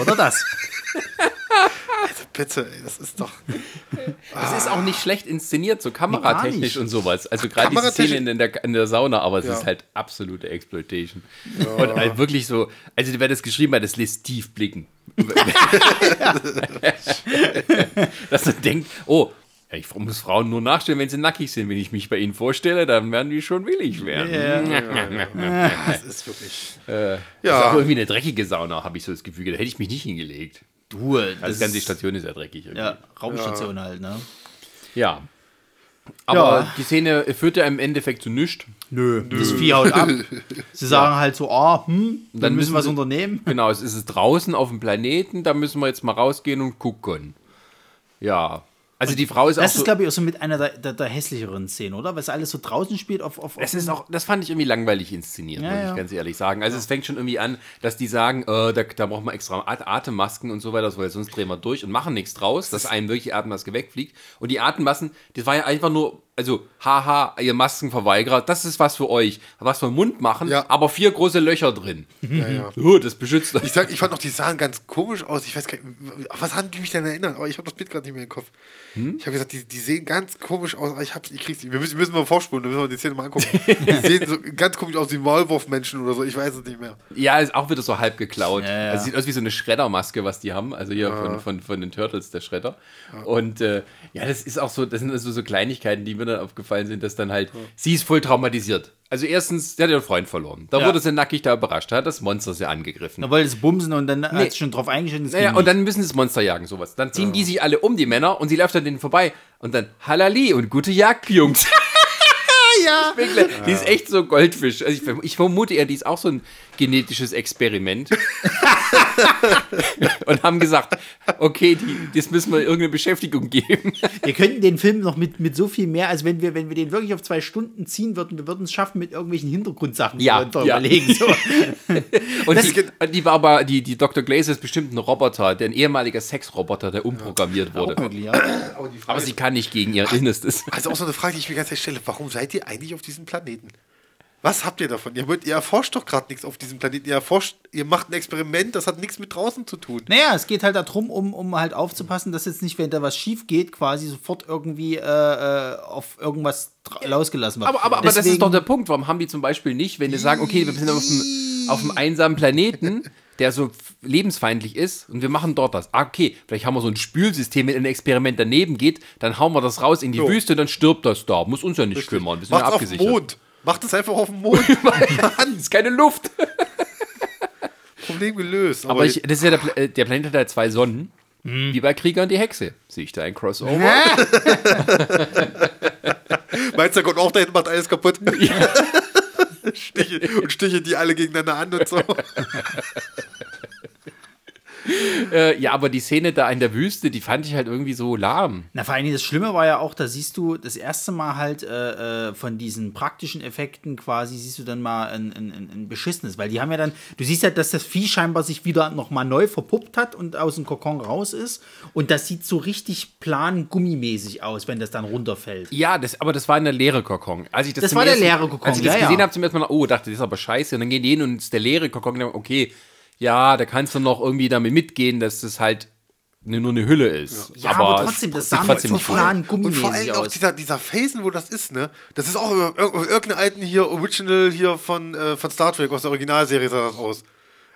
oder das. Also bitte, das ist doch. Es ist auch nicht schlecht inszeniert, so kameratechnisch und sowas. Also gerade Kameratechnisch- Szene in der, in der Sauna, aber es Ja. ist halt absolute Exploitation. Und halt wirklich so, also wer das geschrieben hat, das lässt tief blicken. Dass man denkt, oh, ja, ich muss Frauen nur nachstellen, wenn sie nackig sind. Wenn ich mich bei ihnen vorstelle, dann werden die schon willig werden. Das ist wirklich. Das ist Ja. auch irgendwie eine dreckige Sauna, habe ich so das Gefühl. Da hätte ich mich nicht hingelegt. Du, Also das die ganze Station ist ja dreckig. Irgendwie. ja, Raumstation halt, ne? Ja. Aber Ja. die Szene führt ja im Endeffekt zu nichts. Nö. Das Vieh haut ab. Sie sagen halt so, ah, hm, dann, Dann müssen wir sie- unternehmen. Genau, es ist draußen auf dem Planeten, da müssen wir jetzt mal rausgehen und gucken. Ja. Also die Frau ist Das auch ist, so, glaube ich, auch so mit einer der, der, der hässlicheren Szenen, oder? Weil es alles so draußen spielt auf. auf, es ist auch, das fand ich irgendwie langweilig inszeniert, Ja, muss ja. ich ganz ehrlich sagen. Also es fängt schon irgendwie an, dass die sagen, äh, da, da braucht man extra At- Atemmasken und so weiter, weil sonst drehen wir durch und machen nichts draus, dass einem wirklich die Atemmaske wegfliegt. Und die Atemmasken, das war ja einfach nur, also haha, ihr Maskenverweigerer, das ist was für euch. Was für den Mund machen, Ja. aber vier große Löcher drin. Ja, ja. Oh, das beschützt euch. Ich, sag, ich fand auch, die sahen ganz komisch aus. Ich weiß gar nicht, was haben die mich denn erinnert? Aber ich habe das Bild gerade nicht mehr im Kopf. Hm? Ich habe gesagt, die, die sehen ganz komisch aus. Ich hab's, ich krieg's nicht. Wir müssen, wir müssen mal vorspulen, dann müssen wir die Szene mal angucken. Die sehen so ganz komisch aus wie Maulwurfmenschen oder so. Ich weiß es nicht mehr. Ja, ist auch wieder so halb geklaut. Ja, ja. Also sieht aus wie so eine Schreddermaske, was die haben. Also hier von, von, von den Turtles, der Schredder. Und äh, ja, das ist auch so, das sind also so Kleinigkeiten, die mir dann aufgefallen sind, dass dann halt, sie ist voll traumatisiert. Also erstens, sie hat ihren Freund verloren. Da Ja. wurde sie nackig da überrascht, da hat das Monster sie angegriffen. Da wollte es bumsen und dann hat es schon drauf eingestellt. das Naja, und nicht. dann müssen sie das Monster jagen, sowas. Dann ziehen die sich alle um, die Männer, und sie läuft an denen vorbei. Und dann Halali und gute Jagd, Jungs. ja. Die ist echt so Goldfisch. Also ich, ich vermute eher, die ist auch so ein genetisches Experiment. und haben gesagt, okay, die, das müssen wir irgendeine Beschäftigung geben. Wir könnten den Film noch mit, mit so viel mehr, als wenn wir, wenn wir den wirklich auf zwei Stunden ziehen würden, wir würden es schaffen mit irgendwelchen Hintergrundsachen, die Ja, wir uns da ja. überlegen. So. Und Das die, war aber, die, die Dr. Glaze ist bestimmt ein Roboter, der ein ehemaliger Sexroboter, der umprogrammiert wurde. Möglich, ja. Aber sie kann nicht gegen ihr Innerstes. Also auch so eine Frage, die ich mir ganz ehrlich stelle. Warum seid ihr eigentlich auf diesem Planeten? Was habt ihr davon? Ihr, wollt, ihr erforscht doch gerade nichts auf diesem Planeten. Ihr erforscht, ihr macht ein Experiment, das hat nichts mit draußen zu tun. Naja, es geht halt darum, um, um halt aufzupassen, dass jetzt nicht, wenn da was schief geht, quasi sofort irgendwie äh, äh, auf irgendwas losgelassen wird. Aber, aber, aber das ist doch der Punkt. Warum haben die zum Beispiel nicht, wenn die sagen, okay, wir sind auf einem, auf einem einsamen Planeten, der so lebensfeindlich ist und wir machen dort das. Ah, okay, vielleicht haben wir so ein Spülsystem, wenn ein Experiment daneben geht, dann hauen wir das raus in die So. Wüste, dann stirbt das da. Muss uns ja nicht kümmern. Wir sind ja Macht's auf dem abgesichert. Mond. Macht es einfach auf dem Mond. Mann, ist keine Luft. Problem gelöst. Aber ich, das ist ja der, Pla- äh, der Planet hat ja zwei Sonnen. Mhm. Wie bei Krieger und die Hexe. Sehe ich da ein Crossover? Meinst du, der kommt auch dahin macht alles kaputt? Stiche, und stiche die alle gegeneinander an und so. Äh, ja, aber die Szene da in der Wüste, die fand ich halt irgendwie so lahm. Na, vor allen Dingen das Schlimme war ja auch, da siehst du das erste Mal halt äh, äh, von diesen praktischen Effekten quasi, siehst du dann mal ein, ein, ein, beschissenes, weil die haben ja dann, du siehst ja, dass das Vieh scheinbar sich wieder nochmal neu verpuppt hat und aus dem Kokon raus ist und das sieht so richtig plan gummimäßig aus, wenn das dann runterfällt. Ja, das, aber das war in der leere Kokon. Als ich das, Das war der leere Kokon, Als ich das ja, gesehen ja. habe, zum ersten Mal, oh, dachte, das ist aber scheiße. Und dann gehen die hin und es ist der leere Kokon. Okay, ja, da kannst du noch irgendwie damit mitgehen, dass das halt ne- nur eine Hülle ist. Ja, aber trotzdem, es das sah trotzdem so nicht aus. Und vor allem auch dieser, dieser Phasen, wo das ist, ne? Das ist auch über, über irgendeinen alten hier, Original hier von, äh, von Star Trek aus der Originalserie sah das aus.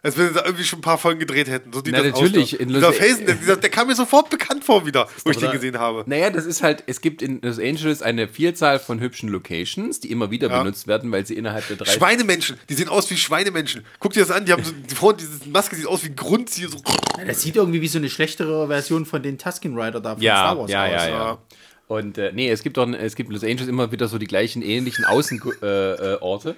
Als wenn sie da irgendwie schon ein paar Folgen gedreht hätten. So sieht Na, das natürlich, in dieser Phasen, der, dieser, der kam mir sofort bekannt vor wieder, wo ich den gesehen habe. Naja, das ist halt, es gibt in Los Angeles eine Vielzahl von hübschen Locations, die immer wieder Ja. benutzt werden, weil sie innerhalb der drei Schweinemenschen, die sehen aus wie Schweinemenschen. Guck dir das an, die haben so, die Frauen, diese Maske sieht aus wie ein Grundziel. So. Das sieht irgendwie wie so eine schlechtere Version von den Tusken Rider da von ja, Star Wars ja, aus. ja, ja. Und äh, nee, es gibt doch, es gibt in Los Angeles immer wieder so die gleichen ähnlichen Außenorte. Äh, äh.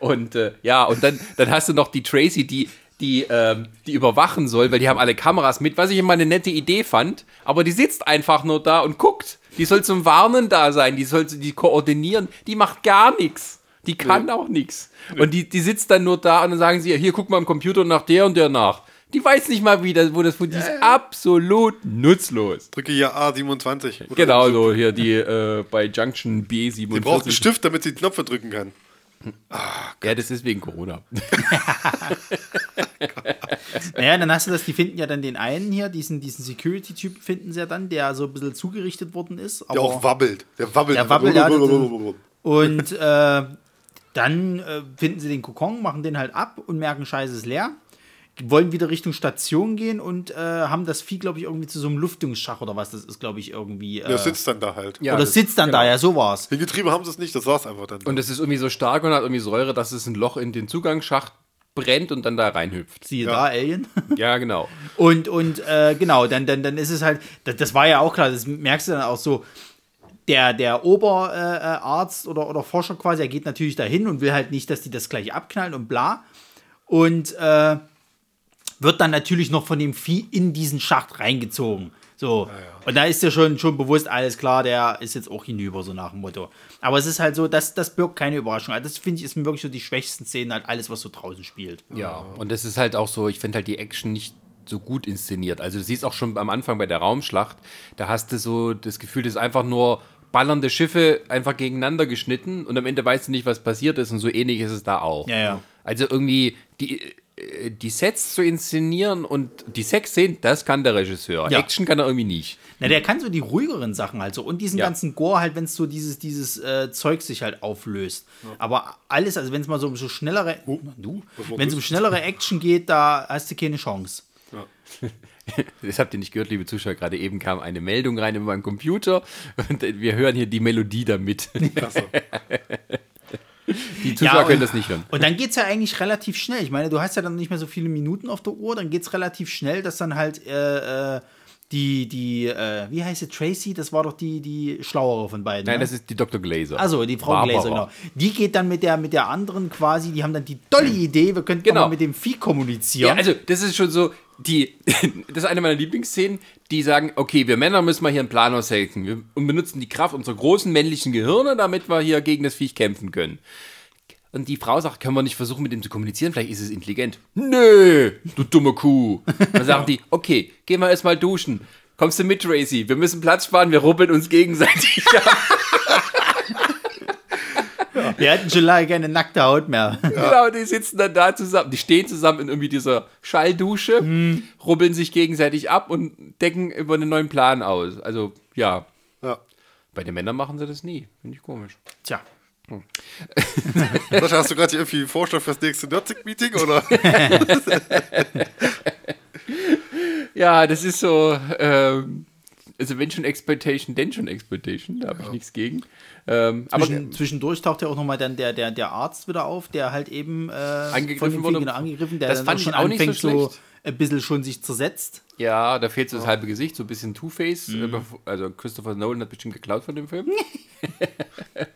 Und äh, ja, und dann, dann hast du noch die Tracy, die, die, ähm, die überwachen soll, weil die haben alle Kameras mit, was ich immer eine nette Idee fand, aber die sitzt einfach nur da und guckt. Die soll zum Warnen da sein, die soll die koordinieren, die macht gar nichts. Die kann auch nichts. Und die, die sitzt dann nur da und dann sagen sie, hier guck mal im Computer nach der und der nach. Die weiß nicht mal, wie das, wo das, wo die ist absolut nutzlos. Drücke hier A27. Oder Genau, so. hier die äh, bei Junction B47. Die braucht einen Stift, damit sie die Knöpfe drücken kann. Ja, das ist wegen Corona. Naja, dann hast du das, die finden ja dann den einen hier, diesen, diesen Security-Typen finden sie ja dann, der so ein bisschen zugerichtet worden ist. Der auch wabbelt. Der wabbelt. Der wabbelt, ja, Und äh, dann äh, finden sie den Kokon, machen den halt ab und merken, scheiße ist leer. Wollen wieder Richtung Station gehen und äh, haben das Vieh, glaube ich, irgendwie zu so einem Lüftungsschacht oder was das ist, glaube ich, irgendwie. Äh, Der sitzt dann da halt. Ja, oder das- sitzt dann da, ja, so war's. Den Getriebe haben sie es nicht, das war's einfach dann. Und es ist irgendwie so stark und hat irgendwie Säure, dass es ein Loch in den Zugangsschacht brennt und dann da reinhüpft. Siehe Ja. da, Alien. Ja, genau. Und, und äh, genau, dann, dann, dann ist es halt, das, das war ja auch klar, das merkst du dann auch so, der, der Oberarzt äh, Arzt oder, oder Forscher quasi, er geht natürlich dahin und will halt nicht, dass die das gleich abknallen und bla. Und äh, wird dann natürlich noch von dem Vieh in diesen Schacht reingezogen. So. Und da ist ja schon, schon bewusst, alles klar, der ist jetzt auch hinüber, so nach dem Motto. Aber es ist halt so, das, das birgt keine Überraschung. Also das finde ich, ist mir wirklich so die schwächsten Szenen, halt alles, was so draußen spielt. Ja, und das ist halt auch so, ich finde halt die Action nicht so gut inszeniert. Also du siehst auch schon am Anfang bei der Raumschlacht, da hast du so das Gefühl, das ist einfach nur ballernde Schiffe einfach gegeneinander geschnitten und am Ende weißt du nicht, was passiert ist und so ähnlich ist es da auch. Ja, ja. Also irgendwie die, die Sets zu inszenieren und die Sexszenen, das kann der Regisseur. Ja. Action kann er irgendwie nicht. Na, der kann so die ruhigeren Sachen halt so und diesen Ja. ganzen Gore halt, wenn es so dieses, dieses äh, Zeug sich halt auflöst. Aber alles, also wenn es mal so um so schnellere, du, war wenn es um schnellere Action geht, da hast du keine Chance. Das habt ihr nicht gehört, liebe Zuschauer. Gerade eben kam eine Meldung rein in meinem Computer und wir hören hier die Melodie damit. Achso. Die Zuschauer Ja, und- können das nicht hören. Und dann geht es ja eigentlich relativ schnell. Ich meine, du hast ja dann nicht mehr so viele Minuten auf der Uhr, dann geht es relativ schnell, dass dann halt äh, äh, die, die, äh, wie heißt sie, Tracy, das war doch die, die schlauere von beiden. Nein, ne? das ist die Dr. Glaser. Also die Frau Barbara. Glaser, genau. Die geht dann mit der, mit der anderen quasi, die haben dann die tolle Idee, wir könnten Genau. mit dem Vieh kommunizieren. Ja, also das ist schon so, die, das ist eine meiner Lieblingsszenen, die sagen, okay, wir Männer müssen mal hier einen Plan aushelfen und benutzen die Kraft unserer großen männlichen Gehirne, damit wir hier gegen das Viech kämpfen können. Und die Frau sagt, können wir nicht versuchen, mit ihm zu kommunizieren? Vielleicht ist es intelligent. Nö, du dumme Kuh. Dann sagen die, okay, gehen wir erstmal duschen. Kommst du mit, Tracy? Wir müssen Platz sparen, wir rubbeln uns gegenseitig ab. Wir hatten schon lange keine nackte Haut mehr. Genau, die sitzen dann da zusammen. Die stehen zusammen in irgendwie dieser Schalldusche, rubbeln sich gegenseitig ab und decken über einen neuen Plan aus. Also, ja. Ja. Bei den Männern machen sie das nie. Finde ich komisch. Tja. Sascha, hast du gerade hier irgendwie einen Vorschlag fürs nächste Nerdsig-Meeting? Oder? Ja, das ist so, ähm, also wenn schon Exploitation, denn schon Exploitation. Da habe ich nichts gegen. Ähm, aber Zwischen, zwischendurch taucht ja auch nochmal dann der, der, der Arzt wieder auf, der halt eben äh, Angegriffen von dem wurde. Genau angegriffen, der Das dann fand schon ich auch nicht so anfängt, so, schlecht. ein bisschen schon sich zersetzt. ja, da fehlt so das halbe Gesicht, so ein bisschen Two-Face. äh, bevor- Also Christopher Nolan hat bestimmt geklaut von dem Film.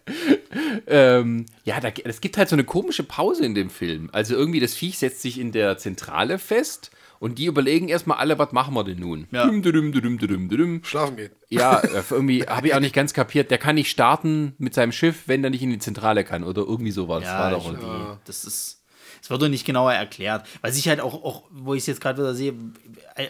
ähm, ja, da, es gibt halt so eine komische Pause in dem Film. Also irgendwie das Viech setzt sich in der Zentrale fest Und die überlegen erstmal alle, was machen wir denn nun? Ja. Düm, düm, düm. Schlafen gehen. Ja, äh, irgendwie habe ich auch nicht ganz kapiert. Der kann nicht starten mit seinem Schiff, wenn er nicht in die Zentrale kann oder irgendwie sowas. war doch irgendwie. irgendwie. Das ist. Es wird doch nicht genauer erklärt. Was ich halt auch, auch wo ich es jetzt gerade wieder sehe, äh,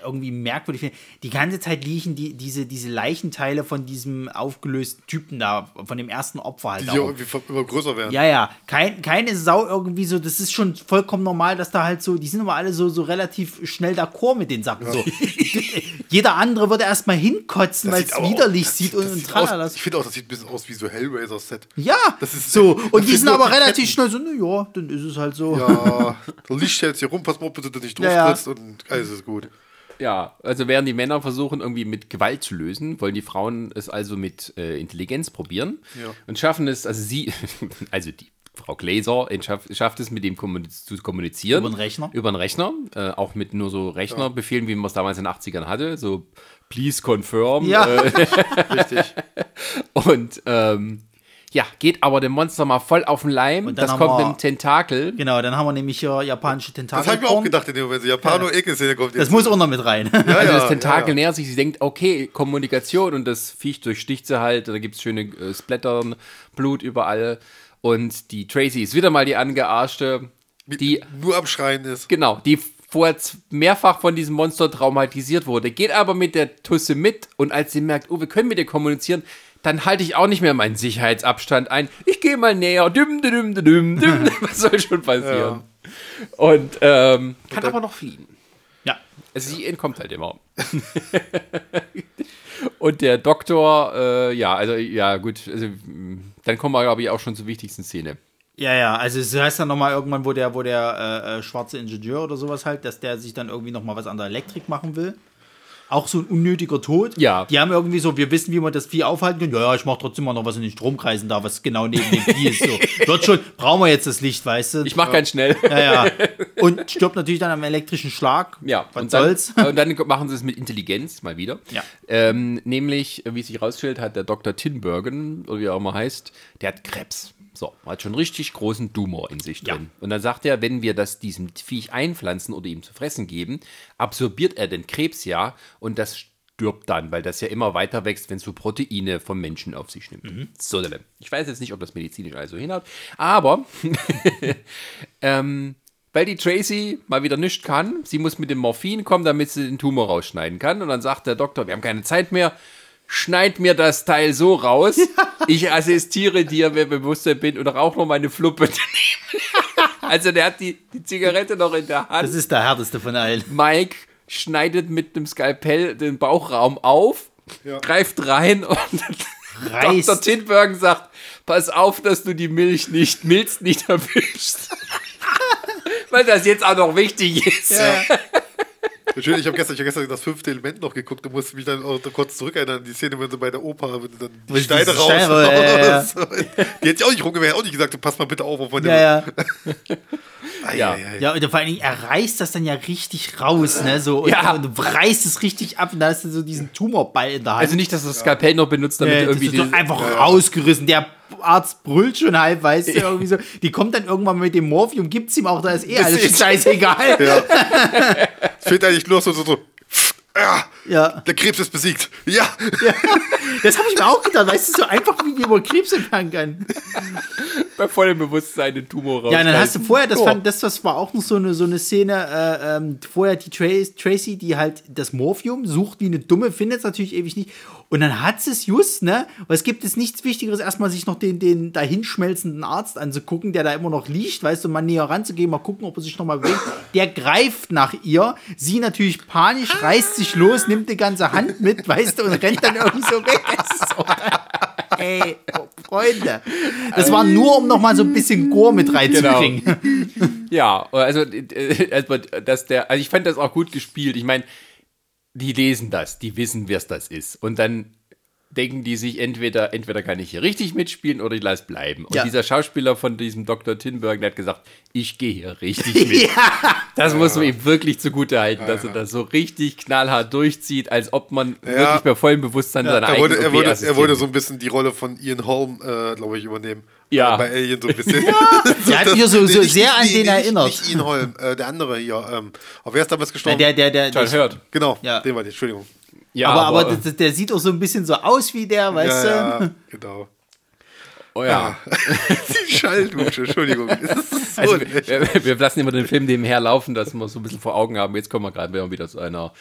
irgendwie merkwürdig finde, die ganze Zeit liegen die, diese, diese Leichenteile von diesem aufgelösten Typen da, von dem ersten Opfer halt Die auch. ja irgendwie immer größer werden. Ja, ja. Kein, keine Sau irgendwie so, das ist schon vollkommen normal, dass da halt so, die sind immer alle so, so relativ schnell d'accord mit den Sachen. So. Jeder andere würde erstmal hinkotzen, weil es aber auch- widerlich das sieht das und, und sieht aus. Ich finde auch, das sieht ein bisschen aus wie so Hellraiser-Set. Ja, Das ist- so. das Und die sind aber relativ schnell so, na ja, dann ist es halt so. Ja, du liegst jetzt hier rum, pass mal, bitte, dass du nicht Ja, ja. drauf trittst und alles ist gut. Ja, also während die Männer versuchen, irgendwie mit Gewalt zu lösen, wollen die Frauen es also mit äh, Intelligenz probieren Ja. und schaffen es, also sie, also die Frau Gläser schafft, schafft es, mit dem kommuniz zu kommunizieren. Über den Rechner? Über den Rechner, äh, auch mit nur so Rechnerbefehlen, wie man es damals in den 80ern hatte, so please confirm. Ja. Äh, Richtig. und ähm, ja, geht aber dem Monster mal voll auf den Leim. Und dann Das kommt wir- mit dem Tentakel. Genau, dann haben wir nämlich hier japanische Tentakel. Das habe ich mir auch gedacht in dem Moment. Japano Ekel-Szene kommt jetzt. Das muss auch noch mit rein. ja, Also ja, das Tentakel ja, ja. nähert sich, sie denkt, okay, Kommunikation und das Viech durchsticht sie halt, da gibt es schöne äh, Splattern, Blut überall und die Tracy ist wieder mal die angearschte, die, Nur am Schreien ist. genau, die vorher z- mehrfach von diesem Monster traumatisiert wurde, geht aber mit der Tusse mit und als sie merkt, oh, wir können mit ihr kommunizieren, dann halte ich auch nicht mehr meinen Sicherheitsabstand ein. Ich gehe mal näher. Düm, düm, düm, düm, düm. Was soll schon passieren? Und ähm, kann aber noch fliehen. Ja. Also sie entkommt halt immer. Und der Doktor, äh, ja, also ja, gut, also, dann kommen wir, glaube ich, auch schon zur wichtigsten Szene. Ja, ja, also es heißt dann nochmal irgendwann, wo der, wo der äh, äh, schwarze Ingenieur oder sowas halt, dass der sich dann irgendwie nochmal was an der Elektrik machen will. Auch so ein unnötiger Tod. Ja. Die haben irgendwie so, wir wissen, wie man das Vieh aufhalten kann. Ja, ja, ich mach trotzdem mal noch was in den Stromkreisen da, was genau neben dem Vieh ist. So. Dort schon, brauchen wir jetzt das Licht, weißt du? Ich mache ganz schnell. ja, ja. Und stirbt natürlich dann am elektrischen Schlag. Ja, was und dann, soll's? und dann machen sie es mit Intelligenz mal wieder. Ja. Ähm, nämlich, wie es sich rausstellt, hat der Dr. Tinbergen, oder wie er auch immer heißt, der hat Krebs. So, hat schon richtig großen Tumor in sich Ja. drin. Und dann sagt er, wenn wir das diesem Viech einpflanzen oder ihm zu fressen geben, absorbiert er den Krebs ja und das stirbt dann, weil das ja immer weiter wächst, wenn es so Proteine vom Menschen auf sich nimmt. Mhm. So, ich weiß jetzt nicht, ob das medizinisch also hinhaut, aber ähm, weil die Tracy mal wieder nichts kann. Sie muss mit dem Morphin kommen, damit sie den Tumor rausschneiden kann. Und dann sagt der Doktor, wir haben keine Zeit mehr. Schneid mir das Teil so raus. Ich assistiere dir, wer Bewusstsein bin und rauch noch meine Fluppe daneben. also der hat die, die Zigarette noch in der Hand. Das ist der härteste von allen. Mike schneidet mit dem Skalpell den Bauchraum auf, greift rein und Reißt. Dr. Tinbergen sagt, pass auf, dass du die Milch nicht, Milz nicht erwischst. Weil das jetzt auch noch wichtig ist. Schön, ich habe gestern, ich hab gestern das fünfte Element noch geguckt und musste mich dann auch kurz zurückerinnern an die Szene, wenn sie bei der Oper wenn sie dann die Steine raus. Steine- ja, ja, ja. Die hätte ich auch nicht rumgewehrt, auch nicht gesagt, du pass mal bitte auf, auf meine. Ja, ja. Ja. Ja, und vor allen Dingen, er reißt das dann ja richtig raus, ne? So, und, Ja. und reißt es richtig ab und da hast du so diesen Tumorball in der Hand. Also nicht, dass du das Skalpell noch benutzt, damit Nee, du irgendwie das ist doch einfach rausgerissen. Der Arzt brüllt schon halb, weißt du, irgendwie so. Die kommt dann irgendwann mit dem Morphium, gibt's ihm auch, da ist eh alles ist- scheißegal. Es fehlt eigentlich nur so, so, so. Ja, Ja. der Krebs ist besiegt. Ja. Das habe ich mir auch gedacht, weißt du, so einfach, wie man Krebs entfernen kann. bei vollem Bewusstsein den Tumor raus. Ja, dann hast du vorher, das, Ja. fand, das, das war auch noch so eine, so eine Szene, äh, ähm, vorher die Trace, Tracy, die halt das Morphium sucht wie eine Dumme, findet es natürlich ewig nicht. Und dann hat sie es just, ne? Weil es gibt es nichts Wichtigeres, erstmal sich noch den, den dahinschmelzenden Arzt anzugucken, der da immer noch liegt, weißt du, mal näher ranzugehen, mal gucken, ob er sich nochmal bewegt. Der greift nach ihr, sie natürlich panisch, reißt sich los, nimmt die ganze Hand mit, weißt du, und rennt dann irgendwie so weg. Ey, oh, Freunde. Das war nur, um nochmal so ein bisschen Gore mit reinzubringen. Ja, also, äh, also, dass der, also ich fand das auch gut gespielt. Ich meine, die lesen das, die wissen, wer es das ist. Und dann denken die sich entweder, entweder kann ich hier richtig mitspielen oder ich lasse bleiben. Und Ja. dieser Schauspieler von diesem Dr. Tinberg, der hat gesagt, ich gehe hier richtig mit. Das muss man ihm wirklich zugute halten, dass er das so richtig knallhart durchzieht, als ob man wirklich bei vollem Bewusstsein seiner Er eigenen er, wollte, er wollte so ein bisschen die Rolle von Ian Holm, äh, glaube ich, übernehmen. Ja. Äh, Bei Alien so ein bisschen. Der hat mich so- so sehr an den erinnert. Nicht, nicht Ian Holm, äh, der andere hier. Ähm, auf wer ist damals gestorben? Der, der, der, der, Hurt. genau, Ja. den war die, Entschuldigung. Ja, aber, aber, das- der sieht auch so ein bisschen so aus wie der, weißt du? Ja, ja, genau. oh ja. Die Schalldusche, Entschuldigung. Das ist so Also, wir, wir, lassen immer den Film nebenher laufen, dass wir so ein bisschen vor Augen haben. Jetzt kommen wir gerade wieder zu einer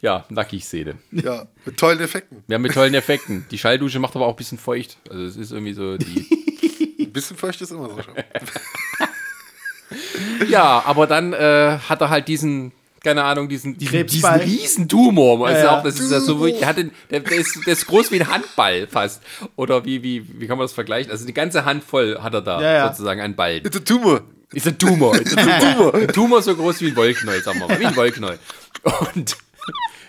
ja, Nackig-Szene. ja, mit tollen Effekten. Wir haben mit tollen Effekten. Die Schalldusche macht aber auch ein bisschen feucht. Also es ist irgendwie so die. Ein bisschen feucht ist immer so schon. ja, aber dann äh, hat er halt diesen, keine Ahnung, diesen, diesen, diesen Krebsball. riesen Tumor. Also Ja, ja. auch, das ist ja so, wirklich- der, hat den, der, der, ist, der ist groß wie ein Handball fast. Oder wie, wie, wie kann man das vergleichen? Also die ganze Hand voll hat er da Ja, ja. sozusagen an Ball. It's a tumor. Ist ein Tumor. Ist ein Tumor. ein Tumor so groß wie ein Wollknäuel, sagen wir mal. Wie ein Wollknäuel. Und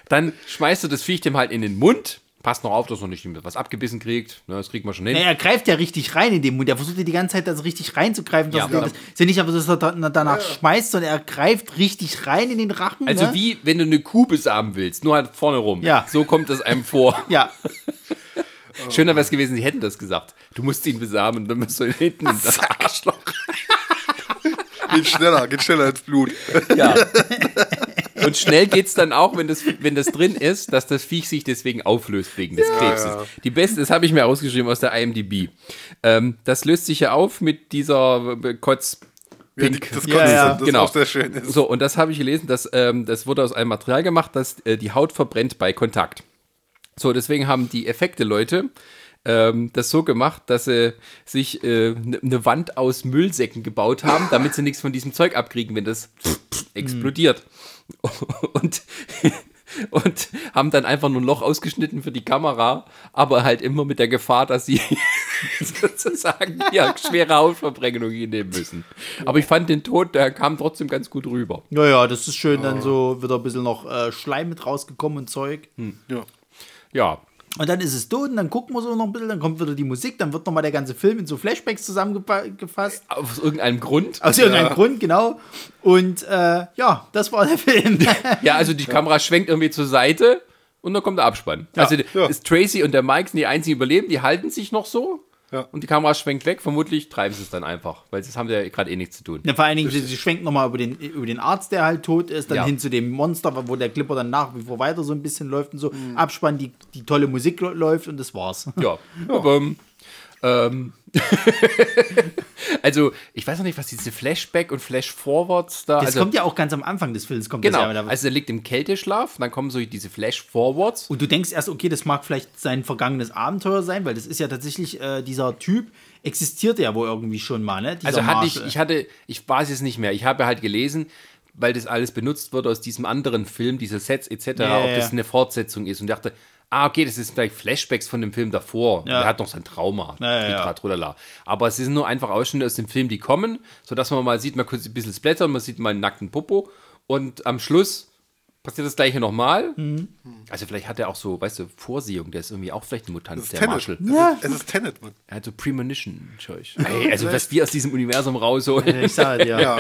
dann schmeißt du das Viech dem halt in den Mund. Passt noch auf, dass er nicht was abgebissen kriegt. Ne, das kriegt man schon hin. Nee, er greift ja richtig rein in den Mund. Er versucht ja die ganze Zeit, das richtig reinzugreifen. Dass Ja, er ja. das, ist ja nicht aber, dass er da- danach schmeißt, sondern er greift richtig rein in den Rachen. Also ne? wie wenn du eine Kuh besamen willst, nur halt vorne rum. Ja. So kommt es einem vor. Ja, Schöner wäre es gewesen, sie hätten das gesagt. Du musst ihn besamen, dann musst du ihn hinten in das Arschloch. Geht schneller, geht schneller ins Blut. Ja. Und schnell geht's dann auch, wenn das, wenn das drin ist, dass das Viech sich deswegen auflöst wegen des Krebses. ja. Die beste, das habe ich mir ausgeschrieben aus der IMDb. Ähm, das löst sich ja auf mit dieser äh, Kotz. Ja, die, das Ja, ja. das Genau. auch sehr schön ist. So, und das habe ich gelesen, dass, ähm, das wurde aus einem Material gemacht, das äh, die Haut verbrennt bei Kontakt. So, deswegen haben die Effekte-Leute ähm, das so gemacht, dass sie sich eine ne Wand aus Müllsäcken gebaut haben, damit sie nichts von diesem Zeug abkriegen, wenn das explodiert. Und, und haben dann einfach nur ein Loch ausgeschnitten für die Kamera, aber halt immer mit der Gefahr, dass sie sozusagen ja, schwere Hautverbrennung hinnehmen müssen. Aber ich fand den Tod, der kam trotzdem ganz gut rüber. ja, ja, das ist schön. Dann so wird ein bisschen noch äh, Schleim mit rausgekommen und Zeug. Ja. Ja, Und dann ist es tot und dann gucken wir so noch ein bisschen, dann kommt wieder die Musik, dann wird nochmal der ganze Film in so Flashbacks zusammengefasst. aus irgendeinem Grund. Aus irgendeinem Grund, genau. Und äh, ja, das war der Film. Ja, also die Kamera schwenkt irgendwie zur Seite und dann kommt der Abspann. also ja. ist Tracy und der Mike sind die einzigen Überleben, die halten sich noch so. Ja. Und die Kamera schwenkt weg, vermutlich treiben sie es dann einfach, weil das haben sie ja gerade eh nichts zu tun. Ja, vor allen Dingen, sie, sie schwenkt nochmal über den, über den Arzt, der halt tot ist, dann Ja. hin zu dem Monster, wo der Clipper dann nach wie vor weiter so ein bisschen läuft und so. Mhm. Abspann, die, die tolle Musik läuft und das war's. Ja. Aber, ähm, also, ich weiß noch nicht, was diese Flashback und Flashforwards da. Das also, kommt ja auch ganz am Anfang des Films. Kommt Genau. Das ja, da- Also, er liegt im Kälteschlaf, dann kommen so diese Flashforwards. und du denkst erst, okay, das mag vielleicht sein vergangenes Abenteuer sein, weil das ist ja tatsächlich, äh, dieser Typ existierte ja wohl irgendwie schon mal, ne? Dieser Also hatte ich, ich hatte, ich weiß es nicht mehr. Ich habe halt gelesen, weil das alles benutzt wird aus diesem anderen Film, diese Sets etc., Ja, ob das eine Fortsetzung ist und dachte, ah, okay, das ist vielleicht Flashbacks von dem Film davor. Ja. Der hat noch sein Trauma. Ja, ja, ja. Aber es sind nur einfach Ausschnitte aus dem Film, die kommen, sodass man mal sieht, man kurz ein bisschen Splatter, man sieht mal einen nackten Popo und am Schluss passiert das gleiche nochmal. Mhm. Also vielleicht hat er auch so, weißt du, Vorsehung, der ist irgendwie auch vielleicht ein Mutant, Es ist der Tenet. Marshall. Es, ist, es ist Tenet, Mann. Er hat so Premonition, Zeug. Ey, also was wir aus diesem Universum rausholen. Ich sag dir. Ja.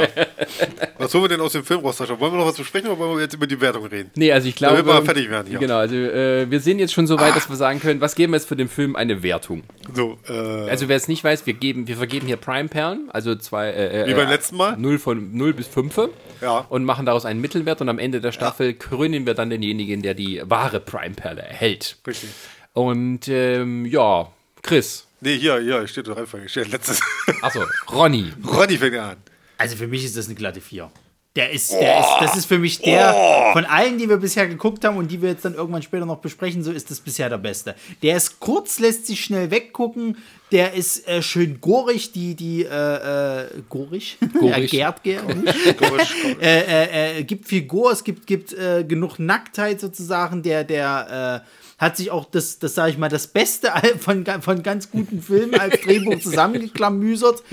Was holen wir denn aus dem Film raus, Sascha? Wollen wir noch was besprechen oder wollen wir jetzt über die Wertung reden? Nee, also ich glaube. Damit wir mal fertig werden hier. Genau, also äh, wir sind jetzt schon so weit, dass wir sagen können, was geben wir jetzt für den Film eine Wertung? So, äh, Also wer es nicht weiß, wir geben, wir vergeben hier Prime-Perlen, also zwei. Äh, Wie beim letzten Mal? 0 von 0 bis 5 Ja. und machen daraus einen Mittelwert und am Ende der Staffel krönen wir dann denjenigen, der die wahre Prime-Perle erhält. richtig. Und ähm, ja, Chris. Nee, hier, hier, steht doch einfach. Steht letztes. Achso, Ronny. Ronny fängt an. Also für mich ist das eine glatte 4. Der ist, der ist, das ist für mich der von allen, die wir bisher geguckt haben und die wir jetzt dann irgendwann später noch besprechen, so ist das bisher der beste. Der ist kurz, lässt sich schnell weggucken. Der ist äh, schön gorig, die, die, äh, äh, gorig? Gorig. ja, Gerd, Gerd. äh, äh, äh, gibt viel Gore, es gibt, gibt genug Nacktheit sozusagen. Der, der hat sich auch das, das sage ich mal, das Beste von, von ganz guten Filmen als Drehbuch zusammengeklamüsert.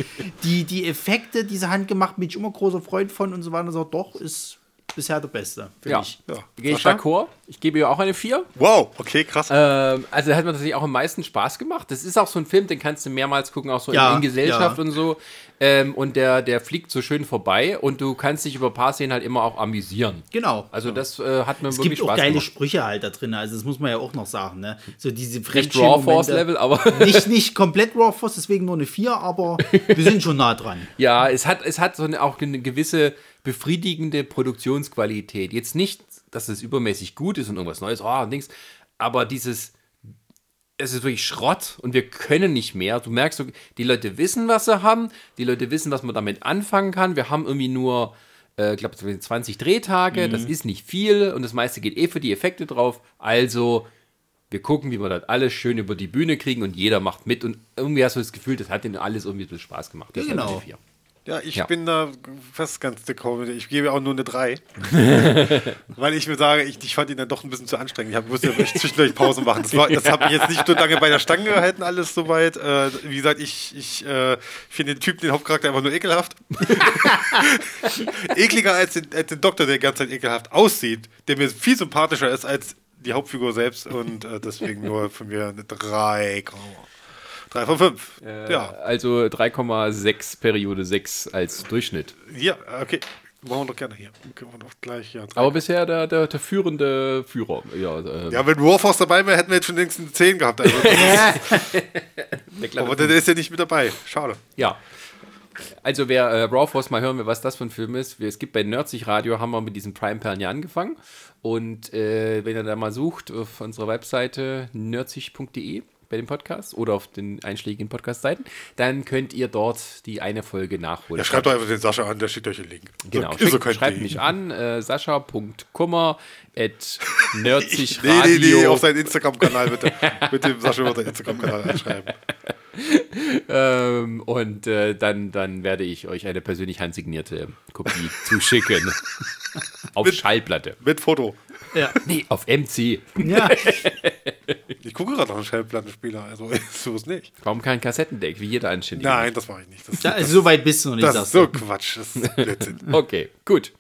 Die, die Effekte, diese handgemacht, bin ich immer großer Freund von und so weiter. und So, doch, ist bisher der beste, finde Ja. ich. Ja. Gehe ich d'accord. Ich gebe ihr auch eine 4. Wow, okay, krass. Ähm, also hat mir tatsächlich auch am meisten Spaß gemacht. Das ist auch so ein Film, den kannst du mehrmals gucken, auch so Ja, in, in Gesellschaft ja. und so. Ähm, und der, der fliegt so schön vorbei und du kannst dich über ein paar Szenen halt immer auch amüsieren. Genau. Also das äh, hat mir es wirklich gibt auch Spaß geile gemacht. Sprüche halt da drin. Also das muss man ja auch noch sagen. Ne? So diese Nicht Raw Force. Level, aber Nicht, nicht komplett Raw Force, deswegen nur eine 4, aber wir sind schon nah dran. ja, es hat, es hat so eine, auch eine gewisse befriedigende Produktionsqualität. Jetzt nicht, dass es übermäßig gut ist und irgendwas Neues, oh, und Dings, aber dieses, es ist wirklich Schrott und wir können nicht mehr. Du merkst, die Leute wissen, was sie haben, die Leute wissen, was man damit anfangen kann. Wir haben irgendwie nur, äh, glaube 20 Drehtage, das ist nicht viel und das meiste geht eh für die Effekte drauf. Also, wir gucken, wie wir das alles schön über die Bühne kriegen und jeder macht mit und irgendwie hast du das Gefühl, das hat ihnen alles irgendwie ein bisschen Spaß gemacht. Das genau. Ja, ich Ja. bin da fast ganz dick. Ich gebe auch nur eine 3. Weil ich mir sage, ich, ich fand ihn dann doch ein bisschen zu anstrengend. Ich hab- musste ja zwischendurch Pausen machen. Das, war- das hat mich jetzt nicht so lange bei der Stange gehalten, alles soweit. Äh, wie gesagt, ich, ich äh, finde den Typen, den Hauptcharakter, einfach nur ekelhaft. Ekliger als den, als den Doktor, der die ganze Zeit ekelhaft aussieht, der mir viel sympathischer ist als die Hauptfigur selbst. Und äh, deswegen nur von mir eine 3. 3 von 5. ja. Also 3,6 Periode 6 als Durchschnitt. Ja, okay. Machen wir doch gerne hier. Können wir doch gleich, ja. Aber bisher der, der, der führende Führer. Ja, äh, Ja, wenn Warforce dabei wäre, hätten wir jetzt schon längst eine 10 gehabt. Also, der aber der ist ja nicht mit dabei. Schade. Ja. Also wer äh, Raw Force mal hören will, was das für ein Film ist, wir- es gibt bei Nerdsich Radio, haben wir mit diesen Prime-Perlen ja angefangen. Und äh, wenn ihr da mal sucht auf unserer Webseite nerdsich.de bei dem Podcast oder auf den einschlägigen Podcast-Seiten, dann könnt ihr dort die eine Folge nachholen. Ja, schreibt doch einfach den Sascha an, der schickt euch den Link. Genau, so, schickt, so schreibt mich an, äh, sascha.kummer at nerdsich Nee, nee, nee, auf seinen Instagram-Kanal bitte. Mit dem Sascha auf seinen Instagram-Kanal anschreiben. Ähm, und äh, dann, dann werde ich euch eine persönlich handsignierte Kopie zuschicken. auf Schallplatte. Mit Foto. Ja. Nee, auf MC. ja. Ich gucke gerade noch einen Schallplattenspieler, also so ist nicht. Warum kein Kassettendeck, wie jeder anständige? Nein, das mache ich nicht. Das, ja also so weit bist du noch nicht, das sagst ist so. Quatsch. Das ist Blödsinn. Okay, gut.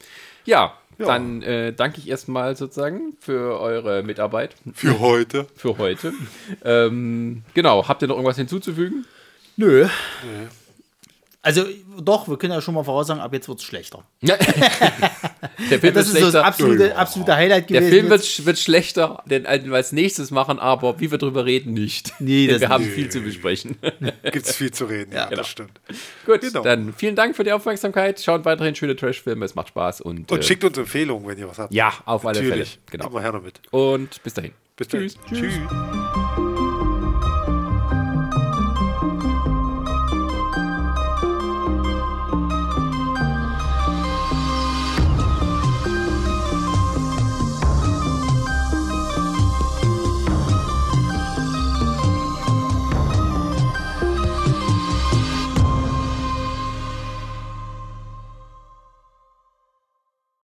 Ja, Ja. dann äh, danke ich erstmal sozusagen für eure Mitarbeit Für heute. für heute. ähm, genau, habt ihr noch irgendwas hinzuzufügen? Nö. Also doch, wir können ja schon mal voraussagen, ab jetzt wird es schlechter. Ja. Der Film Das ist wird so das schlechter. absolute, absolute Highlight Der gewesen. Film wird, wird schlechter, denn als wir als nächstes machen, aber wie wir drüber reden, nicht. Nee, Denn das wir haben nicht. viel zu besprechen. Gibt es viel zu reden. Ja, genau. das stimmt. Gut, Genau. dann vielen Dank für die Aufmerksamkeit. Schaut weiterhin schöne Trash-Filme, es macht Spaß und, Und äh, schickt uns Empfehlungen, wenn ihr was habt. ja, auf alle Natürlich. Fälle. Genau. Immer her damit. Und bis dahin. Bis Tschüss. dann. Tschüss.